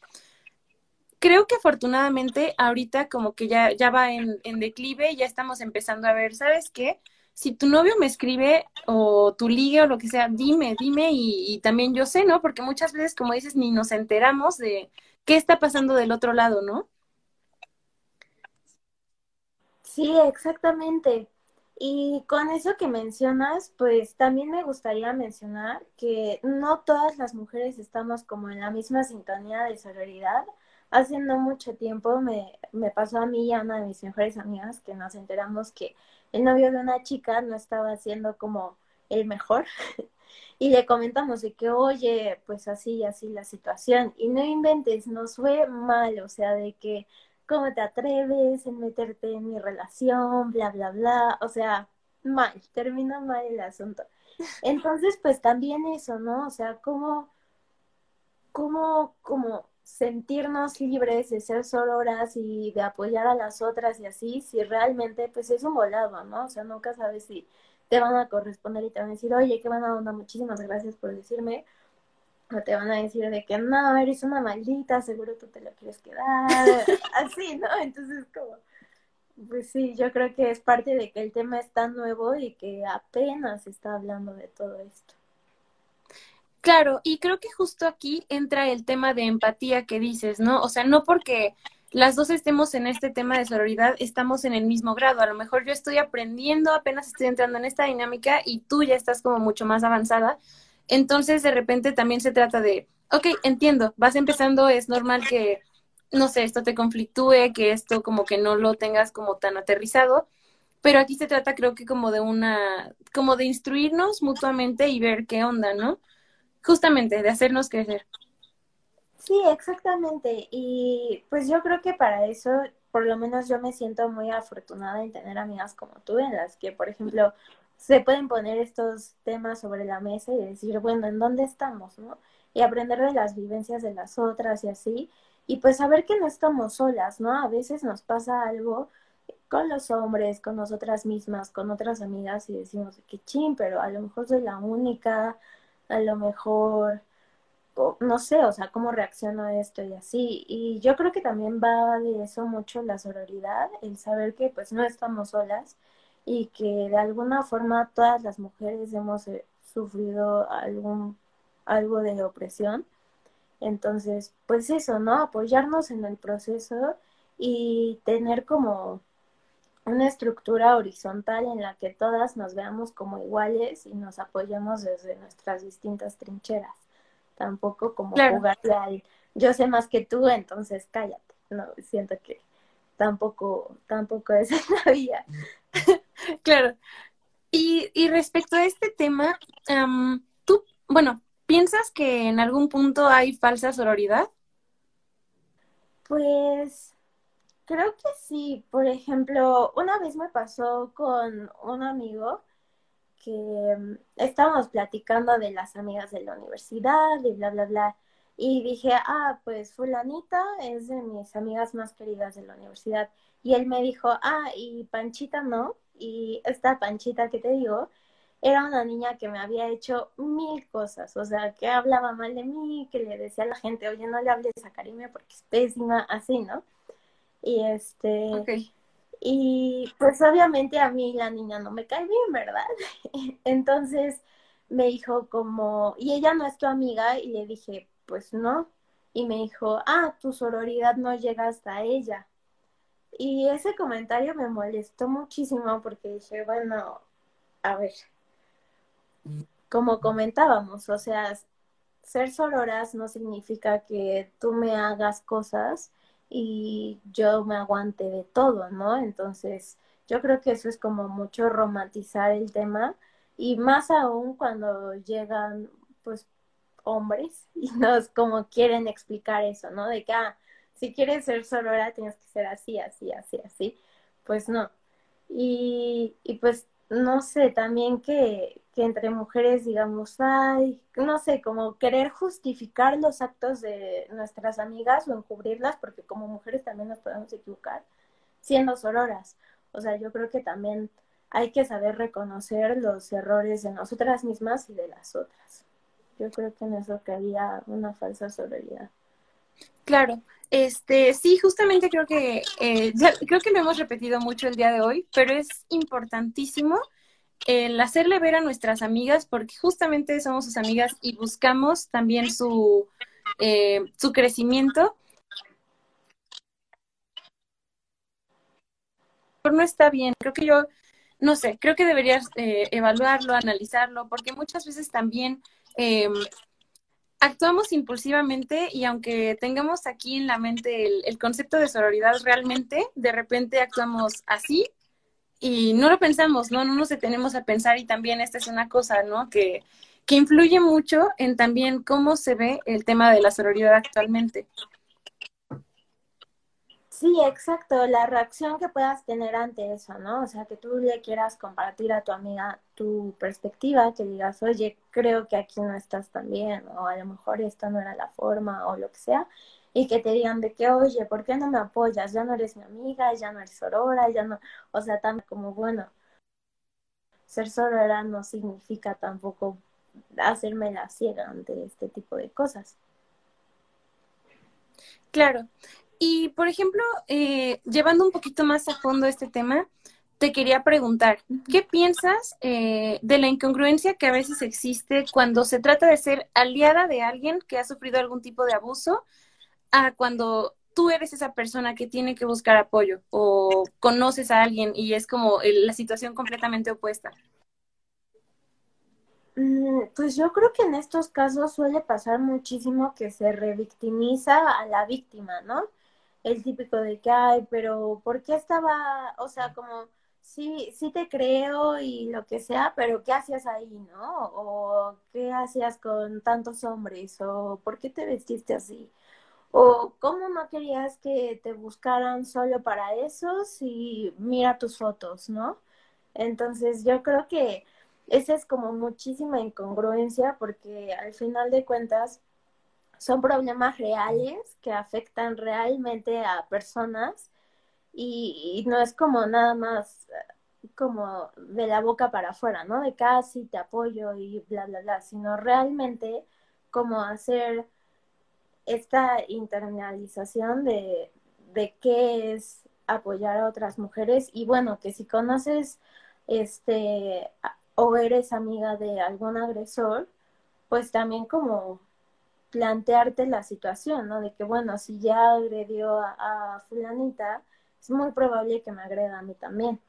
Creo que afortunadamente ahorita como que ya, ya va en, declive, ya estamos empezando a ver, ¿sabes qué? si tu novio me escribe o tu ligue o lo que sea, dime, dime y, y, también yo sé, ¿no? Porque muchas veces, como dices, ni nos enteramos de qué está pasando del otro lado, ¿no? Sí, exactamente. Y con eso que mencionas, pues también me gustaría mencionar que no todas las mujeres estamos como en la misma sintonía de sororidad. Hace no mucho tiempo me, me pasó a mí y a una de mis mejores amigas que nos enteramos que el novio de una chica no estaba siendo como el mejor. y le comentamos de que, oye, pues así y así la situación. Y no inventes, nos fue mal, o sea, de que, ¿cómo te atreves en meterte en mi relación? Bla, bla, bla. O sea, mal, terminó mal el asunto. Entonces, pues también eso, ¿no? O sea, ¿cómo, cómo, cómo sentirnos libres de ser sororas y de apoyar a las otras y así, si realmente pues es un volado, ¿no? O sea, nunca sabes si te van a corresponder y te van a decir, oye, qué buena onda, muchísimas gracias por decirme. O te van a decir de que no, eres una maldita, seguro tú te lo quieres quedar. así, ¿no? Entonces, como, pues sí, yo creo que es parte de que el tema es tan nuevo y que apenas está hablando de todo esto. Claro, y creo que justo aquí entra el tema de empatía que dices, ¿no? O sea, no porque las dos estemos en este tema de sororidad, estamos en el mismo grado. A lo mejor yo estoy aprendiendo, apenas estoy entrando en esta dinámica y tú ya estás como mucho más avanzada. Entonces, de repente también se trata de, ok, entiendo, vas empezando, es normal que, no sé, esto te conflictúe, que esto como que no lo tengas como tan aterrizado, pero aquí se trata creo que como de una, como de instruirnos mutuamente y ver qué onda, ¿no? justamente de hacernos crecer. Sí, exactamente. Y pues yo creo que para eso, por lo menos yo me siento muy afortunada en tener amigas como tú, en las que, por ejemplo, se pueden poner estos temas sobre la mesa y decir, bueno, ¿en dónde estamos? ¿no? Y aprender de las vivencias de las otras y así. Y pues saber que no estamos solas, ¿no? A veces nos pasa algo con los hombres, con nosotras mismas, con otras amigas y decimos, qué ching, pero a lo mejor soy la única, a lo mejor no sé, o sea, cómo reacciono a esto y así. Y yo creo que también va de eso mucho la sororidad, el saber que pues no estamos solas y que de alguna forma todas las mujeres hemos eh, sufrido algún algo de opresión. Entonces, pues eso, ¿no? Apoyarnos en el proceso y tener como una estructura horizontal en la que todas nos veamos como iguales y nos apoyemos desde nuestras distintas trincheras tampoco como jugarle al yo sé más que tú, entonces cállate. No, siento que tampoco, tampoco es la vía. claro. Y, y respecto a este tema, tú, bueno, ¿piensas que en algún punto hay falsa sororidad? Pues creo que sí. Por ejemplo, una vez me pasó con un amigo que estábamos platicando de las amigas de la universidad y bla, bla, bla. Y dije, ah, pues fulanita es de mis amigas más queridas de la universidad. Y él me dijo, ah, y Panchita no. Y esta Panchita que te digo, era una niña que me había hecho mil cosas. O sea, que hablaba mal de mí, que le decía a la gente, oye, no le hables a Karime porque es pésima, así, ¿no? Y este... Y pues obviamente a mí la niña no me cae bien, ¿verdad? Entonces me dijo como, ¿y ella no es tu amiga? Y le dije, pues no. Y me dijo, ah, tu sororidad no llega hasta ella. Y ese comentario me molestó muchísimo porque dije, bueno, a ver, como comentábamos, o sea, ser sororas no significa que tú me hagas cosas y yo me aguante de todo, ¿no? Entonces, yo creo que eso es como mucho romantizar el tema y más aún cuando llegan, pues, hombres y nos como quieren explicar eso, ¿no? De que, ah, si quieres ser sorora tienes que ser así, así, así, así. Pues no. Y, pues no sé, también que, que entre mujeres digamos, ay, no sé, como querer justificar los actos de nuestras amigas o encubrirlas, porque como mujeres también nos podemos equivocar, siendo sororas. O sea, yo creo que también hay que saber reconocer los errores de nosotras mismas y de las otras. Yo creo que en eso caería una falsa sororidad. Claro, este, sí, justamente creo que, eh, creo que lo hemos repetido mucho el día de hoy, pero es importantísimo el hacerle ver a nuestras amigas, porque justamente somos sus amigas y buscamos también su, eh, su crecimiento. No está bien, creo que yo, no sé, creo que deberías eh, evaluarlo, analizarlo, porque muchas veces también em, actuamos impulsivamente y aunque tengamos aquí en la mente el, el, concepto de sororidad realmente, de repente actuamos así y no lo pensamos, ¿no? No nos detenemos a pensar y también esta es una cosa, ¿no? Que, que influye mucho en también cómo se ve el tema de la sororidad actualmente. Sí, exacto, la reacción que puedas tener ante eso, ¿no? O sea, que tú le quieras compartir a tu amiga tu perspectiva, que digas, oye, creo que aquí no estás tan bien, o a lo mejor esta no era la forma, o lo que sea, y que te digan de que, oye, ¿por qué no me apoyas? Ya no eres mi amiga, ya no eres sorora, ya no, o sea, tan como, bueno, ser sorora no significa tampoco hacerme la ciega ante este tipo de cosas. Claro, y, por ejemplo, eh, llevando un poquito más a fondo este tema, te quería preguntar, ¿qué piensas eh, de la incongruencia que a veces existe cuando se trata de ser aliada de alguien que ha sufrido algún tipo de abuso a cuando tú eres esa persona que tiene que buscar apoyo o conoces a alguien y es como la situación completamente opuesta? Mm, pues yo creo que en estos casos suele pasar muchísimo que se revictimiza a la víctima, ¿no? El típico de que, ay, pero ¿por qué estaba, o sea, como, sí, sí te creo y lo que sea, pero ¿qué hacías ahí, no? O ¿qué hacías con tantos hombres? O ¿por qué te vestiste así? O cómo no querías que te buscaran solo para eso si mira tus fotos, ¿no? Entonces yo creo que esa es como muchísima incongruencia porque al final de cuentas son problemas reales que afectan realmente a personas y, no es como nada más eh, como de la boca para afuera, ¿no? De casi te apoyo y bla, bla, bla, sino realmente como hacer esta internalización de, de qué es apoyar a otras mujeres y bueno, que si conoces este o eres amiga de algún agresor, pues también como plantearte la situación, ¿no? De que, bueno, si ya agredió a, fulanita, es muy probable que me agreda a mí también.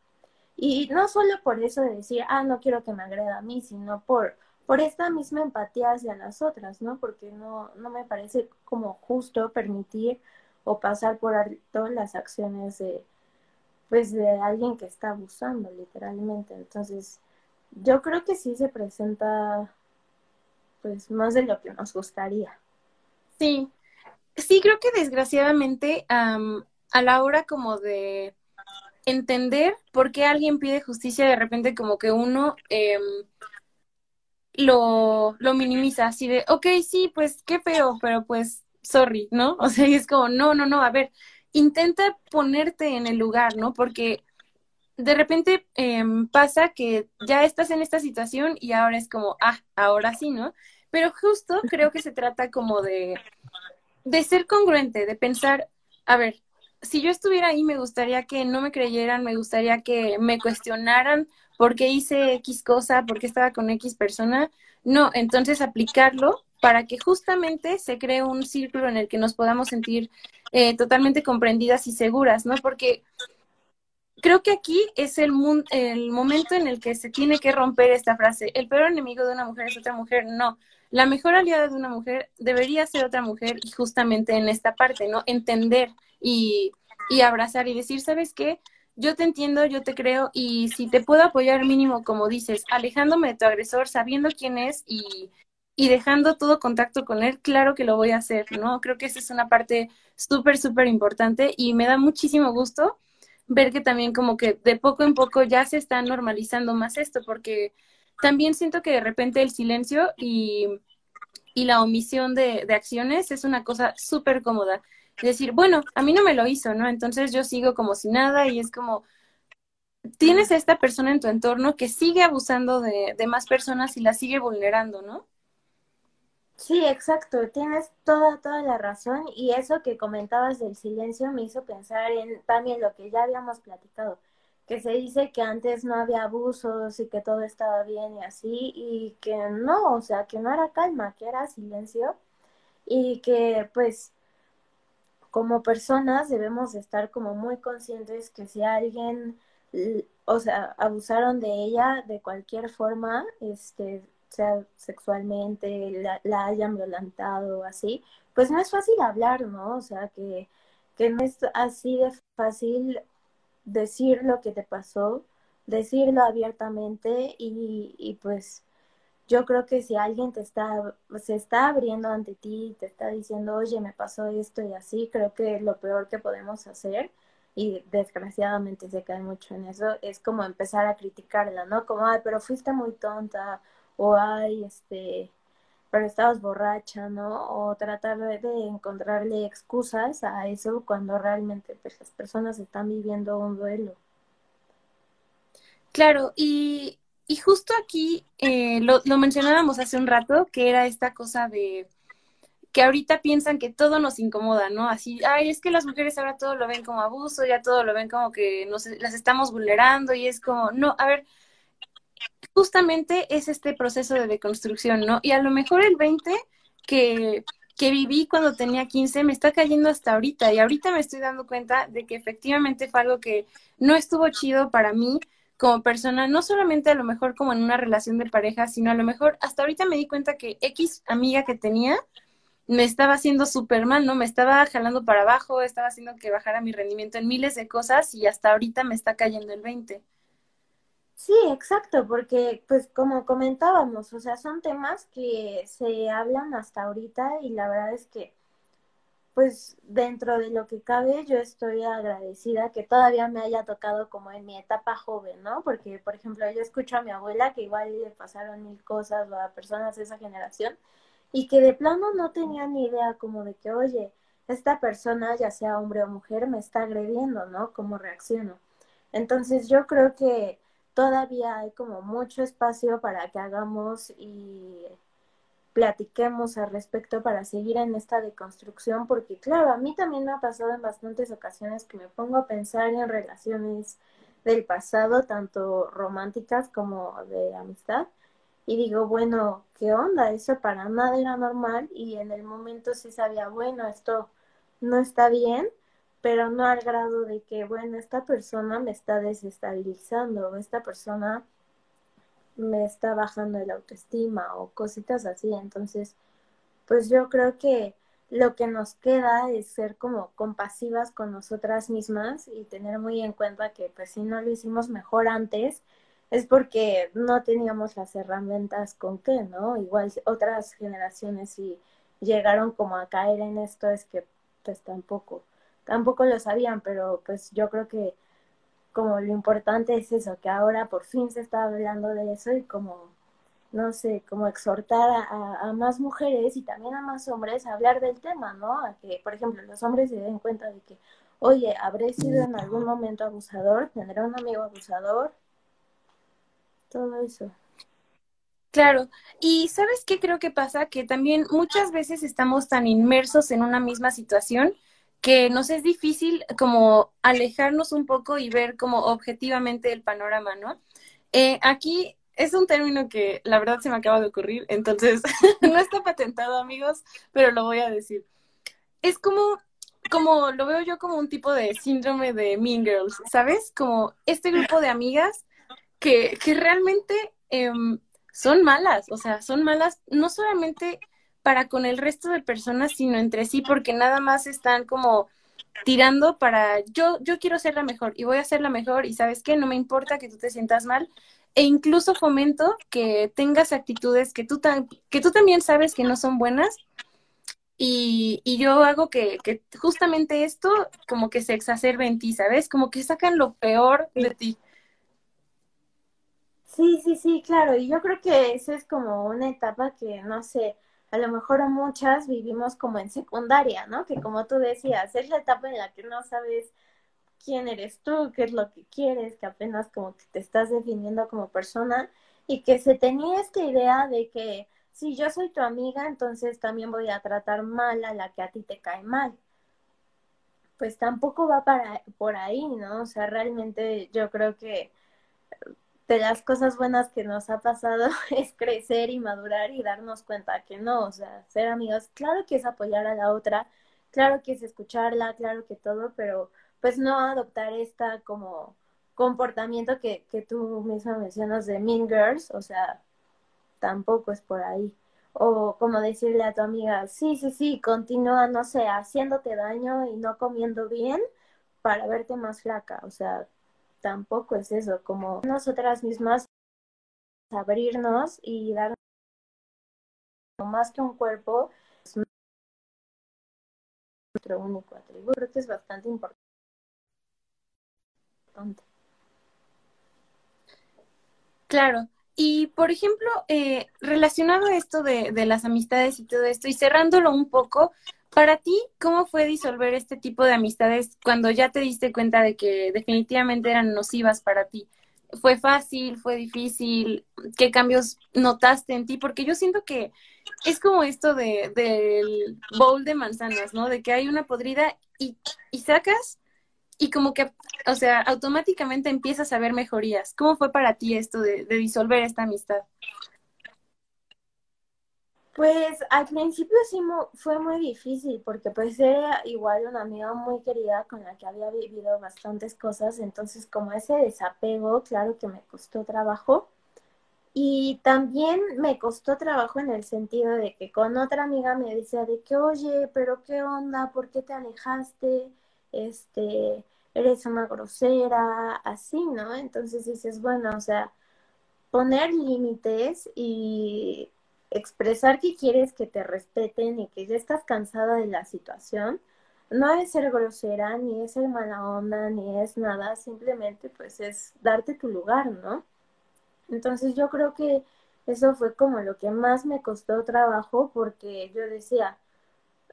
Y no solo por eso de decir, ah, no quiero que me agreda a mí, sino por, por esta misma empatía hacia las otras, ¿no? Porque no, no me parece como justo permitir o pasar por alto las acciones de, pues, de alguien que está abusando, literalmente. Entonces, yo creo que sí se presenta pues más de lo que nos gustaría. Sí, sí creo que desgraciadamente a la hora como de entender por qué alguien pide justicia, de repente como que uno em, lo, lo minimiza, así de, ok, sí, pues qué feo, pero pues, sorry, ¿no? O sea, y es como, no, no, no, a ver, intenta ponerte en el lugar, ¿no? Porque de repente em, pasa que ya estás en esta situación y ahora es como, ah, ahora sí, ¿no? Pero justo creo que se trata como de, de ser congruente, de pensar, a ver, si yo estuviera ahí me gustaría que no me creyeran, me gustaría que me cuestionaran por qué hice X cosa, por qué estaba con X persona. No, entonces aplicarlo para que justamente se cree un círculo en el que nos podamos sentir eh, totalmente comprendidas y seguras, ¿no? Porque creo que aquí es el, el momento en el que se tiene que romper esta frase. El peor enemigo de una mujer es otra mujer. No, la mejor aliada de una mujer debería ser otra mujer y justamente en esta parte, ¿no? Entender y, y abrazar y decir, ¿sabes qué? Yo te entiendo, yo te creo y si te puedo apoyar mínimo, como dices, alejándome de tu agresor, sabiendo quién es y, y dejando todo contacto con él, claro que lo voy a hacer, ¿no? Creo que esa es una parte súper, súper importante y me da muchísimo gusto ver que también como que de poco en poco ya se está normalizando más esto, porque también siento que de repente el silencio y, y la omisión de, de, acciones es una cosa súper cómoda. Decir, bueno, a mí no me lo hizo, ¿no? Entonces yo sigo como si nada y es como, tienes a esta persona en tu entorno que sigue abusando de, de más personas y la sigue vulnerando, ¿no? Sí, exacto, tienes toda, toda la razón y eso que comentabas del silencio me hizo pensar en también lo que ya habíamos platicado, que se dice que antes no había abusos y que todo estaba bien y así, y que no, o sea, que no era calma, que era silencio y que pues como personas debemos estar como muy conscientes que si alguien, o sea, abusaron de ella de cualquier forma, este, sea sexualmente, la, la, hayan violentado así, pues no es fácil hablar, ¿no? O sea, que, que no es así de fácil decir lo que te pasó, decirlo abiertamente y, pues yo creo que si alguien te está, se está abriendo ante ti, te está diciendo, oye, me pasó esto y así, creo que lo peor que podemos hacer, y desgraciadamente se cae mucho en eso, es como empezar a criticarla, ¿no? Como, ay, pero fuiste muy tonta, o ay, este, pero estabas borracha, ¿no? O tratar de, encontrarle excusas a eso cuando realmente pues, las personas están viviendo un duelo. Claro, y, y justo aquí eh, lo, lo mencionábamos hace un rato, que era esta cosa de que ahorita piensan que todo nos incomoda, ¿no? Así, ay, es que las mujeres ahora todo lo ven como abuso, ya todo lo ven como que nos las estamos vulnerando y es como, no, a ver, justamente es este proceso de deconstrucción, ¿no? Y a lo mejor el 20 que, que viví cuando tenía 15 me está cayendo hasta ahorita y ahorita me estoy dando cuenta de que efectivamente fue algo que no estuvo chido para mí como persona, no solamente a lo mejor como en una relación de pareja, sino a lo mejor hasta ahorita me di cuenta que X amiga que tenía me estaba haciendo súper mal, ¿no? Me estaba jalando para abajo, estaba haciendo que bajara mi rendimiento en miles de cosas y hasta ahorita me está cayendo el 20. Sí, exacto, porque pues como comentábamos, o sea, son temas que se hablan hasta ahorita y la verdad es que pues dentro de lo que cabe, yo estoy agradecida que todavía me haya tocado como en mi etapa joven, ¿no? Porque, por ejemplo, yo escucho a mi abuela que igual le pasaron mil cosas a personas de esa generación y que de plano no tenían ni idea como de que, oye, esta persona, ya sea hombre o mujer, me está agrediendo, ¿no? ¿Cómo reacciono? Entonces yo creo que todavía hay como mucho espacio para que hagamos y platiquemos al respecto para seguir en esta deconstrucción, porque claro, a mí también me ha pasado en bastantes ocasiones que me pongo a pensar en relaciones del pasado, tanto románticas como de amistad, y digo, bueno, ¿qué onda? Eso para nada era normal y en el momento sí sabía, bueno, esto no está bien, pero no al grado de que, bueno, esta persona me está desestabilizando, esta persona me está bajando el autoestima o cositas así. Entonces, pues yo creo que lo que nos queda es ser como compasivas con nosotras mismas y tener muy en cuenta que pues si no lo hicimos mejor antes es porque no teníamos las herramientas con qué, ¿no? Igual otras generaciones si llegaron como a caer en esto es que pues tampoco, tampoco lo sabían, pero pues yo creo que como lo importante es eso, que ahora por fin se está hablando de eso y como, no sé, como exhortar a, más mujeres y también a más hombres a hablar del tema, ¿no? A que, por ejemplo, los hombres se den cuenta de que, oye, habré sido en algún momento abusador, tendré un amigo abusador, todo eso. Claro, y ¿sabes qué creo que pasa? Que también muchas veces estamos tan inmersos en una misma situación que nos es difícil como alejarnos un poco y ver como objetivamente el panorama, ¿no? Eh, aquí es un término que la verdad se me acaba de ocurrir, entonces no está patentado, amigos, pero lo voy a decir. Es como, como lo veo yo como un tipo de síndrome de Mean Girls, ¿sabes? Como este grupo de amigas que, que realmente em, son malas, o sea, son malas no solamente para con el resto de personas, sino entre sí, porque nada más están como tirando para yo, yo quiero ser la mejor y voy a ser la mejor y sabes qué, no me importa que tú te sientas mal e incluso fomento que tengas actitudes que tú, que tú también sabes que no son buenas y, y yo hago que, que, justamente esto como que se exacerbe en ti, ¿sabes? Como que sacan lo peor de ti. Sí, sí, sí, claro, y yo creo que eso es como una etapa que, no sé, a lo mejor muchas vivimos como en secundaria, ¿no? Que como tú decías, es la etapa en la que no sabes quién eres tú, qué es lo que quieres, que apenas como que te estás definiendo como persona y que se tenía esta idea de que si yo soy tu amiga, entonces también voy a tratar mal a la que a ti te cae mal. Pues tampoco va para por ahí, ¿no? O sea, realmente yo creo que de las cosas buenas que nos ha pasado es crecer y madurar y darnos cuenta que no, o sea, ser amigos, claro que es apoyar a la otra, claro que es escucharla, claro que todo, pero pues no adoptar esta como comportamiento que, que tú misma mencionas de Mean Girls, o sea, tampoco es por ahí. O como decirle a tu amiga, sí, sí, sí, continúa, no sé, haciéndote daño y no comiendo bien para verte más flaca, o sea, tampoco es eso, como nosotras mismas abrirnos y dar más que un cuerpo, es nuestro único atributo. Creo que es bastante importante. Claro. Y, por ejemplo, eh, relacionado a esto de, de las amistades y todo esto, y cerrándolo un poco, para ti, ¿cómo fue disolver este tipo de amistades cuando ya te diste cuenta de que definitivamente eran nocivas para ti? ¿Fue fácil? ¿Fue difícil? ¿Qué cambios notaste en ti? Porque yo siento que es como esto de, del bowl de manzanas, ¿no? De que hay una podrida y, y sacas y como que, o sea, automáticamente empiezas a ver mejorías. ¿Cómo fue para ti esto de, de disolver esta amistad? Pues al principio sí fue muy difícil porque pues era igual una amiga muy querida con la que había vivido bastantes cosas, entonces como ese desapego, claro que me costó trabajo. Y también me costó trabajo en el sentido de que con otra amiga me decía de que, oye, pero qué onda, ¿por qué te alejaste? Este, eres una grosera, así, ¿no? Entonces dices, bueno, o sea, poner límites y expresar que quieres que te respeten y que ya estás cansada de la situación, no es ser grosera, ni es ser mala onda, ni es nada, simplemente pues es darte tu lugar, ¿no? Entonces yo creo que eso fue como lo que más me costó trabajo porque yo decía,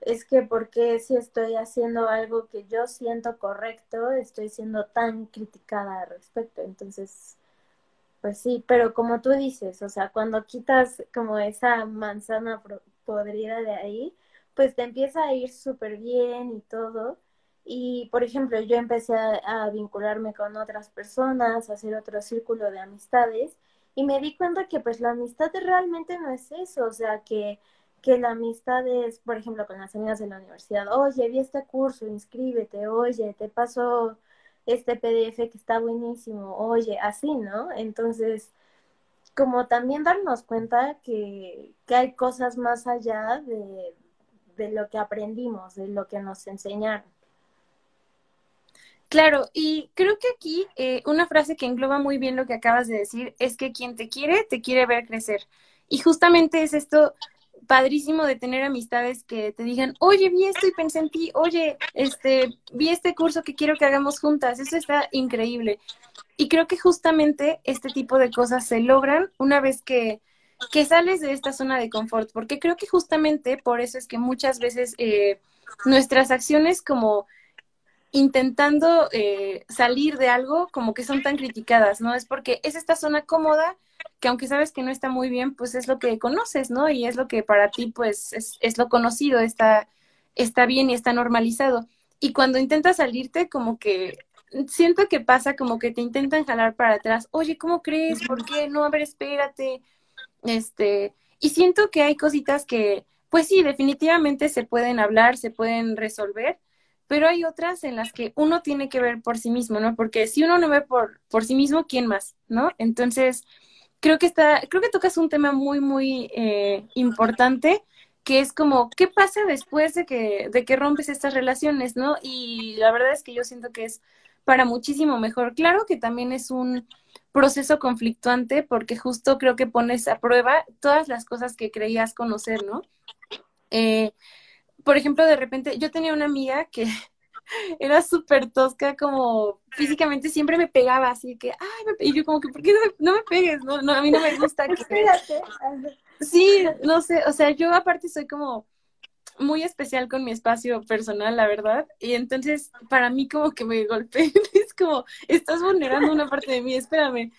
es que porque si estoy haciendo algo que yo siento correcto, estoy siendo tan criticada al respecto. Entonces, pues sí, pero como tú dices, o sea, cuando quitas como esa manzana podrida de ahí, pues te empieza a ir súper bien y todo. Y, por ejemplo, yo empecé a, a, vincularme con otras personas, a hacer otro círculo de amistades y me di cuenta que pues la amistad realmente no es eso, o sea, que que la amistad es, por ejemplo, con las amigas de la universidad, oye, vi este curso, inscríbete, oye, te paso este PDF que está buenísimo, oye, así, ¿no? Entonces, como también darnos cuenta que, que hay cosas más allá de, de lo que aprendimos, de lo que nos enseñaron. Claro, y creo que aquí eh, una frase que engloba muy bien lo que acabas de decir es que quien te quiere, te quiere ver crecer. Y justamente es esto padrísimo de tener amistades que te digan, oye, vi esto y pensé en ti, oye, este, vi este curso que quiero que hagamos juntas, eso está increíble. Y creo que justamente este tipo de cosas se logran una vez que, que sales de esta zona de confort, porque creo que justamente por eso es que muchas veces eh, nuestras acciones como intentando eh, salir de algo como que son tan criticadas, ¿no? Es porque es esta zona cómoda que aunque sabes que no está muy bien, pues es lo que conoces, ¿no? Y es lo que para ti, pues, es, es lo conocido, está, está bien y está normalizado. Y cuando intentas salirte, como que siento que pasa como que te intentan jalar para atrás. Oye, ¿cómo crees? ¿Por qué? No, a ver, espérate. Este, y siento que hay cositas que, pues sí, definitivamente se pueden hablar, se pueden resolver, pero hay otras en las que uno tiene que ver por sí mismo, ¿no? Porque si uno no ve por, por sí mismo, ¿quién más? ¿No? Entonces, creo que está, creo que tocas un tema muy, muy eh, importante, que es como, ¿qué pasa después de que, de que rompes estas relaciones, no? Y la verdad es que yo siento que es para muchísimo mejor. Claro que también es un proceso conflictuante porque justo creo que pones a prueba todas las cosas que creías conocer, ¿no? Eh, por ejemplo, de repente, yo tenía una amiga que era súper tosca, como físicamente siempre me pegaba, así que, ay, y yo como que, ¿por qué no me, pegues? No, no, a mí no me gusta que... Sí, no sé, o sea, yo aparte soy como muy especial con mi espacio personal, la verdad, y entonces para mí como que me golpeé, es como, estás vulnerando una parte de mí, espérame.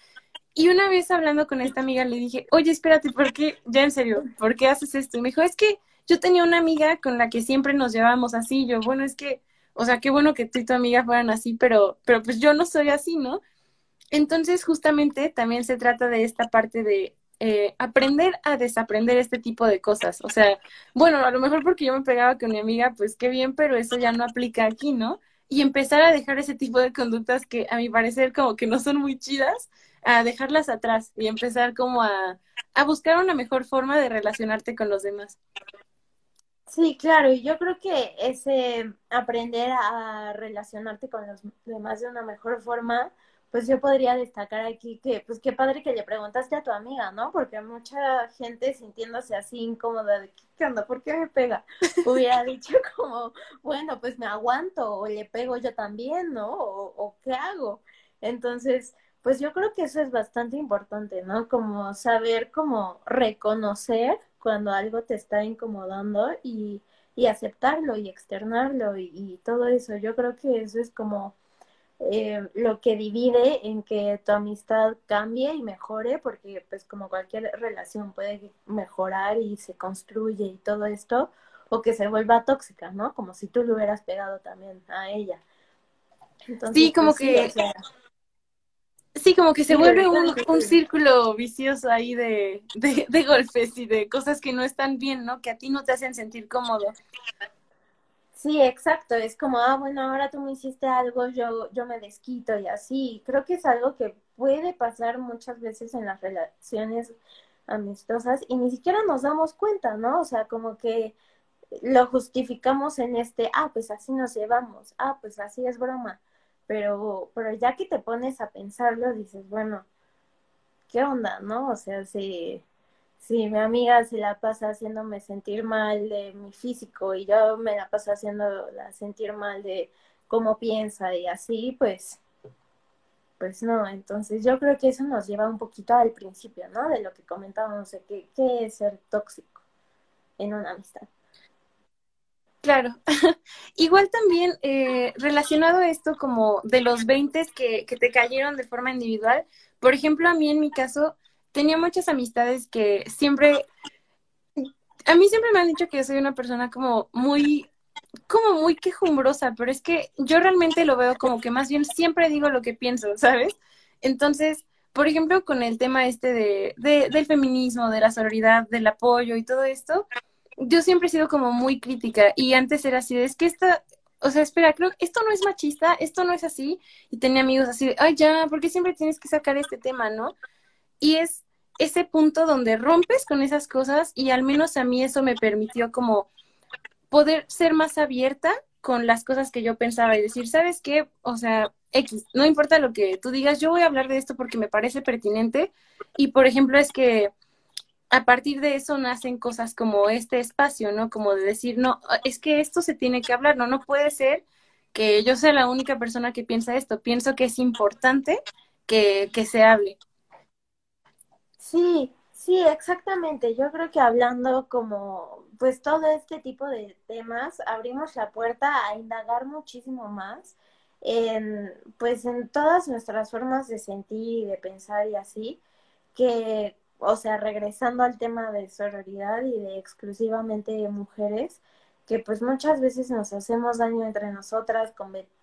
Y una vez hablando con esta amiga le dije, oye, espérate, ¿por qué? Ya en serio, ¿por qué haces esto? Y me dijo, es que yo tenía una amiga con la que siempre nos llevábamos así, yo, bueno, es que o sea, qué bueno que tú y tu amiga fueran así, pero, pero pues yo no soy así, ¿no? Entonces, justamente también se trata de esta parte de eh, aprender a desaprender este tipo de cosas. O sea, bueno, a lo mejor porque yo me pegaba con mi amiga, pues qué bien, pero eso ya no aplica aquí, ¿no? Y empezar a dejar ese tipo de conductas que a mi parecer como que no son muy chidas, a dejarlas atrás y empezar como a, a buscar una mejor forma de relacionarte con los demás. Sí, claro, y yo creo que ese aprender a relacionarte con los demás de una mejor forma, pues yo podría destacar aquí que, pues qué padre que le preguntaste a tu amiga, ¿no? Porque mucha gente sintiéndose así incómoda de qué onda, ¿por qué me pega? Hubiera dicho como, bueno, pues me aguanto o le pego yo también, ¿no? O, o qué hago. Entonces, pues yo creo que eso es bastante importante, ¿no? Como saber cómo reconocer cuando algo te está incomodando y, y aceptarlo y externarlo y, todo eso. Yo creo que eso es como eh, lo que divide en que tu amistad cambie y mejore, porque pues como cualquier relación puede mejorar y se construye y todo esto, o que se vuelva tóxica, ¿no? Como si tú le hubieras pegado también a ella. sí, como pues, que... Sí, como que se vuelve un, un, círculo vicioso ahí de, de, de, golpes y de cosas que no están bien, ¿no? Que a ti no te hacen sentir cómodo. Sí, exacto. Es como, ah, bueno, ahora tú me hiciste algo, yo, yo me desquito y así. Creo que es algo que puede pasar muchas veces en las relaciones amistosas y ni siquiera nos damos cuenta, ¿no? O sea, como que lo justificamos en este, ah, pues así nos llevamos, ah, pues así es broma pero, pero ya que te pones a pensarlo, dices, bueno, ¿qué onda, no? O sea, si, si mi amiga se la pasa haciéndome sentir mal de mi físico y yo me la paso haciéndola sentir mal de cómo piensa y así, pues, pues no. Entonces yo creo que eso nos lleva un poquito al principio, ¿no? De lo que comentábamos, de que, qué es ser tóxico en una amistad. Claro. Igual también eh, relacionado a esto como de los 20 que, que te cayeron de forma individual, por ejemplo, a mí en mi caso tenía muchas amistades que siempre, a mí siempre me han dicho que yo soy una persona como muy, como muy quejumbrosa, pero es que yo realmente lo veo como que más bien siempre digo lo que pienso, ¿sabes? Entonces, por ejemplo, con el tema este de, de, del feminismo, de la sororidad, del apoyo y todo esto, yo siempre he sido como muy crítica y antes era así, es que esta, o sea, espera, creo que esto no es machista, esto no es así, y tenía amigos así de, ay, ya, ¿por qué siempre tienes que sacar este tema, no? Y es ese punto donde rompes con esas cosas y al menos a mí eso me permitió como poder ser más abierta con las cosas que yo pensaba y decir, ¿sabes qué? O sea, X, no importa lo que tú digas, yo voy a hablar de esto porque me parece pertinente y por ejemplo es que a partir de eso nacen cosas como este espacio, ¿no? Como de decir, no, es que esto se tiene que hablar, no, no puede ser que yo sea la única persona que piensa esto, pienso que es importante que, que se hable. Sí, sí, exactamente. Yo creo que hablando como, pues todo este tipo de temas, abrimos la puerta a indagar muchísimo más en, pues en todas nuestras formas de sentir y de pensar y así, que o sea, regresando al tema de sororidad y de exclusivamente mujeres, que pues muchas veces nos hacemos daño entre nosotras,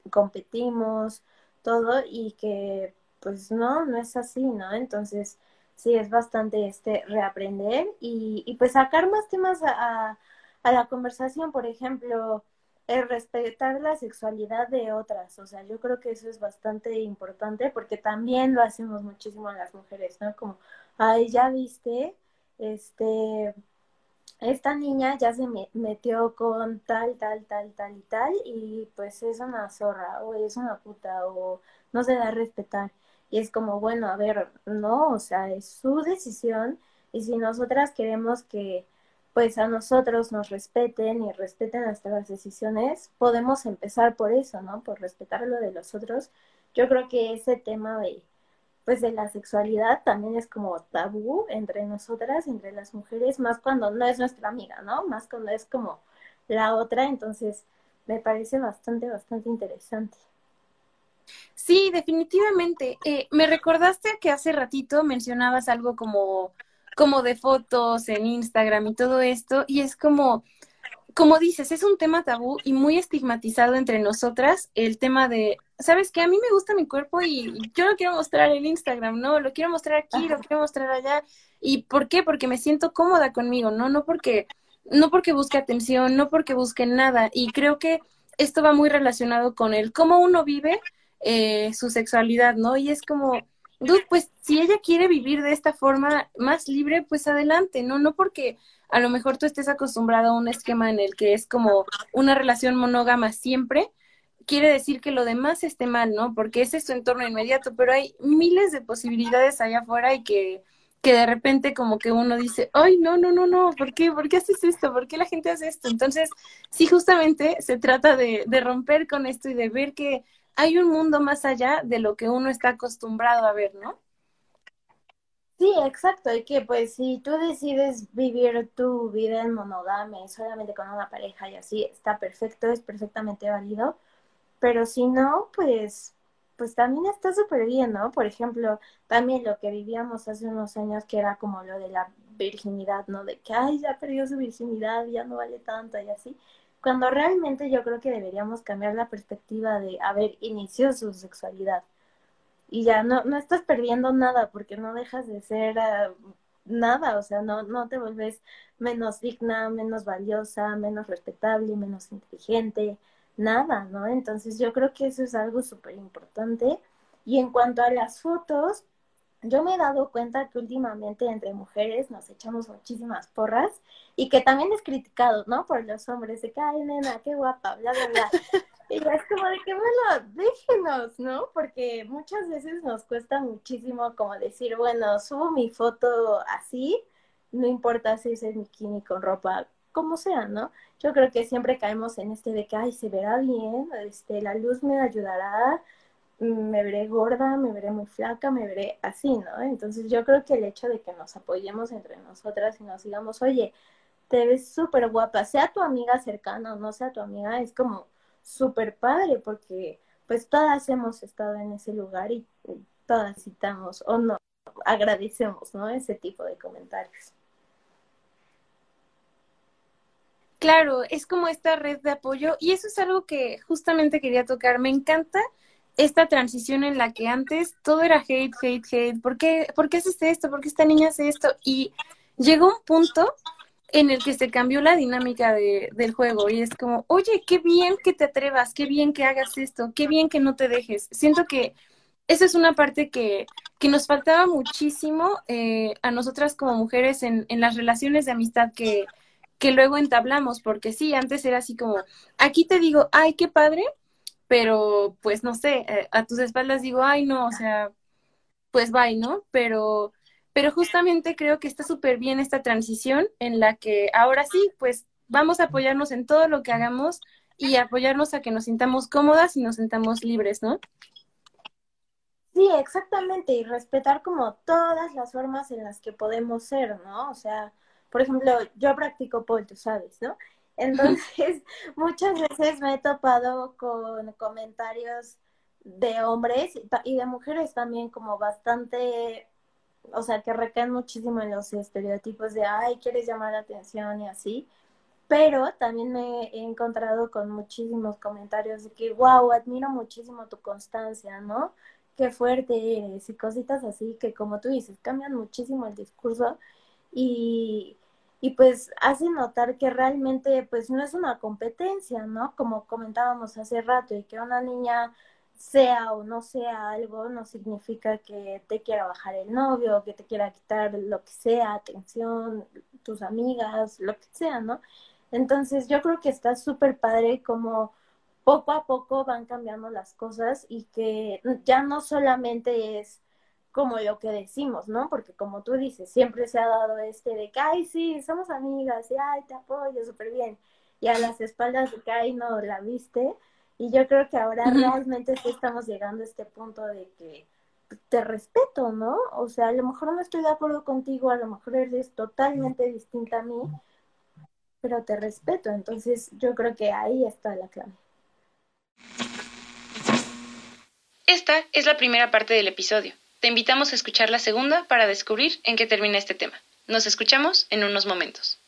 competimos, todo, y que pues no, no es así, ¿no? Entonces, sí, es bastante este reaprender y, y pues sacar más temas a, a la conversación, por ejemplo, el respetar la sexualidad de otras, o sea, yo creo que eso es bastante importante porque también lo hacemos muchísimo las mujeres, ¿no? Como, ay, ya viste, este, esta niña ya se metió con tal, tal, tal, tal y tal, y pues es una zorra, o es una puta, o no se da a respetar. Y es como, bueno, a ver, no, o sea, es su decisión, y si nosotras queremos que pues a nosotros nos respeten y respeten nuestras decisiones, podemos empezar por eso, ¿no? Por respetar lo de los otros. Yo creo que ese tema de pues de la sexualidad también es como tabú entre nosotras, entre las mujeres, más cuando no es nuestra amiga, ¿no? Más cuando es como la otra, entonces me parece bastante, bastante interesante. Sí, definitivamente. Eh, me recordaste que hace ratito mencionabas algo como, como de fotos en Instagram y todo esto, y es como, como dices, es un tema tabú y muy estigmatizado entre nosotras, el tema de, ¿sabes qué? A mí me gusta mi cuerpo y yo lo quiero mostrar en Instagram, ¿no? Lo quiero mostrar aquí, lo quiero mostrar allá. ¿Y por qué? Porque me siento cómoda conmigo, ¿no? No porque, no porque busque atención, no porque busque nada. Y creo que esto va muy relacionado con el cómo uno vive eh, su sexualidad, ¿no? Y es como, dude, pues si ella quiere vivir de esta forma más libre, pues adelante, ¿no? No porque a lo mejor tú estés acostumbrado a un esquema en el que es como una relación monógama siempre, quiere decir que lo demás esté mal, ¿no? Porque ese es su entorno inmediato, pero hay miles de posibilidades allá afuera y que, que de repente como que uno dice, ay, no, no, no, no, ¿por qué? ¿Por qué haces esto? ¿Por qué la gente hace esto? Entonces, sí, justamente se trata de, de romper con esto y de ver que hay un mundo más allá de lo que uno está acostumbrado a ver, ¿no? Sí, exacto, y que pues si tú decides vivir tu vida en monogamia solamente con una pareja y así, está perfecto, es perfectamente válido, pero si no, pues, pues también está súper bien, ¿no? Por ejemplo, también lo que vivíamos hace unos años que era como lo de la virginidad, ¿no? De que, ay, ya perdió su virginidad, ya no vale tanto y así. Cuando realmente yo creo que deberíamos cambiar la perspectiva de haber inició su sexualidad y ya no, no estás perdiendo nada porque no dejas de ser ah, nada, o sea, no, no te vuelves menos digna, menos valiosa, menos respetable, menos inteligente, nada, ¿no? Entonces yo creo que eso es algo súper importante. Y en cuanto a las fotos, yo me he dado cuenta que últimamente entre mujeres nos echamos muchísimas porras y que también es criticado, ¿no? Por los hombres, de que, ay, nena, qué guapa, bla, bla, bla. Y es como de que, bueno, déjenos, ¿no? Porque muchas veces nos cuesta muchísimo como decir, bueno, subo mi foto así no importa si es el bikini con ropa, como sea, ¿no? Yo creo que siempre caemos en este de que, ay, se verá bien, este, la luz me ayudará, me veré gorda, me veré muy flaca, me veré así, ¿no? Entonces yo creo que el hecho de que nos apoyemos entre nosotras y nos digamos, oye, te ves súper guapa, sea tu amiga cercana o no sea tu amiga, es como súper padre porque pues todas hemos estado en ese lugar y todas citamos o no, agradecemos, ¿no? Ese tipo de comentarios. Claro, es como esta red de apoyo y eso es algo que justamente quería tocar. Me encanta esta transición en la que antes todo era hate, hate, hate. ¿Por qué, ¿Por qué haces esto? ¿Por qué esta niña hace esto? Y llegó un punto en el que se cambió la dinámica de, del juego y es como, oye, qué bien que te atrevas, qué bien que hagas esto, qué bien que no te dejes. Siento que esa es una parte que, que nos faltaba muchísimo eh, a nosotras como mujeres en, en las relaciones de amistad que, que luego entablamos, porque sí, antes era así como, aquí te digo, ay, qué padre, pero pues no sé, eh, a tus espaldas digo, ay, no, o sea, pues bye, ¿no? Pero pero justamente creo que está súper bien esta transición en la que ahora sí, pues vamos a apoyarnos en todo lo que hagamos y apoyarnos a que nos sintamos cómodas y nos sintamos libres, ¿no? Sí, exactamente, y respetar como todas las formas en las que podemos ser, ¿no? O sea, por ejemplo, yo practico pole, tú sabes, ¿no? Entonces, muchas veces me he topado con comentarios de hombres y de mujeres también como bastante o sea, que recaen muchísimo en los estereotipos de, ay, quieres llamar la atención y así. Pero también me he encontrado con muchísimos comentarios de que, wow, admiro muchísimo tu constancia, ¿no? Qué fuerte eres y cositas así que, como tú dices, cambian muchísimo el discurso y, y pues hacen notar que realmente pues no es una competencia, ¿no? Como comentábamos hace rato y que una niña sea o no sea algo, no significa que te quiera bajar el novio, que te quiera quitar lo que sea, atención, tus amigas, lo que sea, ¿no? Entonces yo creo que está súper padre como poco a poco van cambiando las cosas y que ya no solamente es como lo que decimos, ¿no? Porque como tú dices, siempre se ha dado este de que, ay, sí, somos amigas, y ay, te apoyo súper bien. Y a las espaldas de que, ay, no, la viste, y yo creo que ahora realmente sí estamos llegando a este punto de que te respeto, ¿no? O sea, a lo mejor no estoy de acuerdo contigo, a lo mejor eres totalmente distinta a mí, pero te respeto. Entonces yo creo que ahí está la clave. Esta es la primera parte del episodio. Te invitamos a escuchar la segunda para descubrir en qué termina este tema. Nos escuchamos en unos momentos.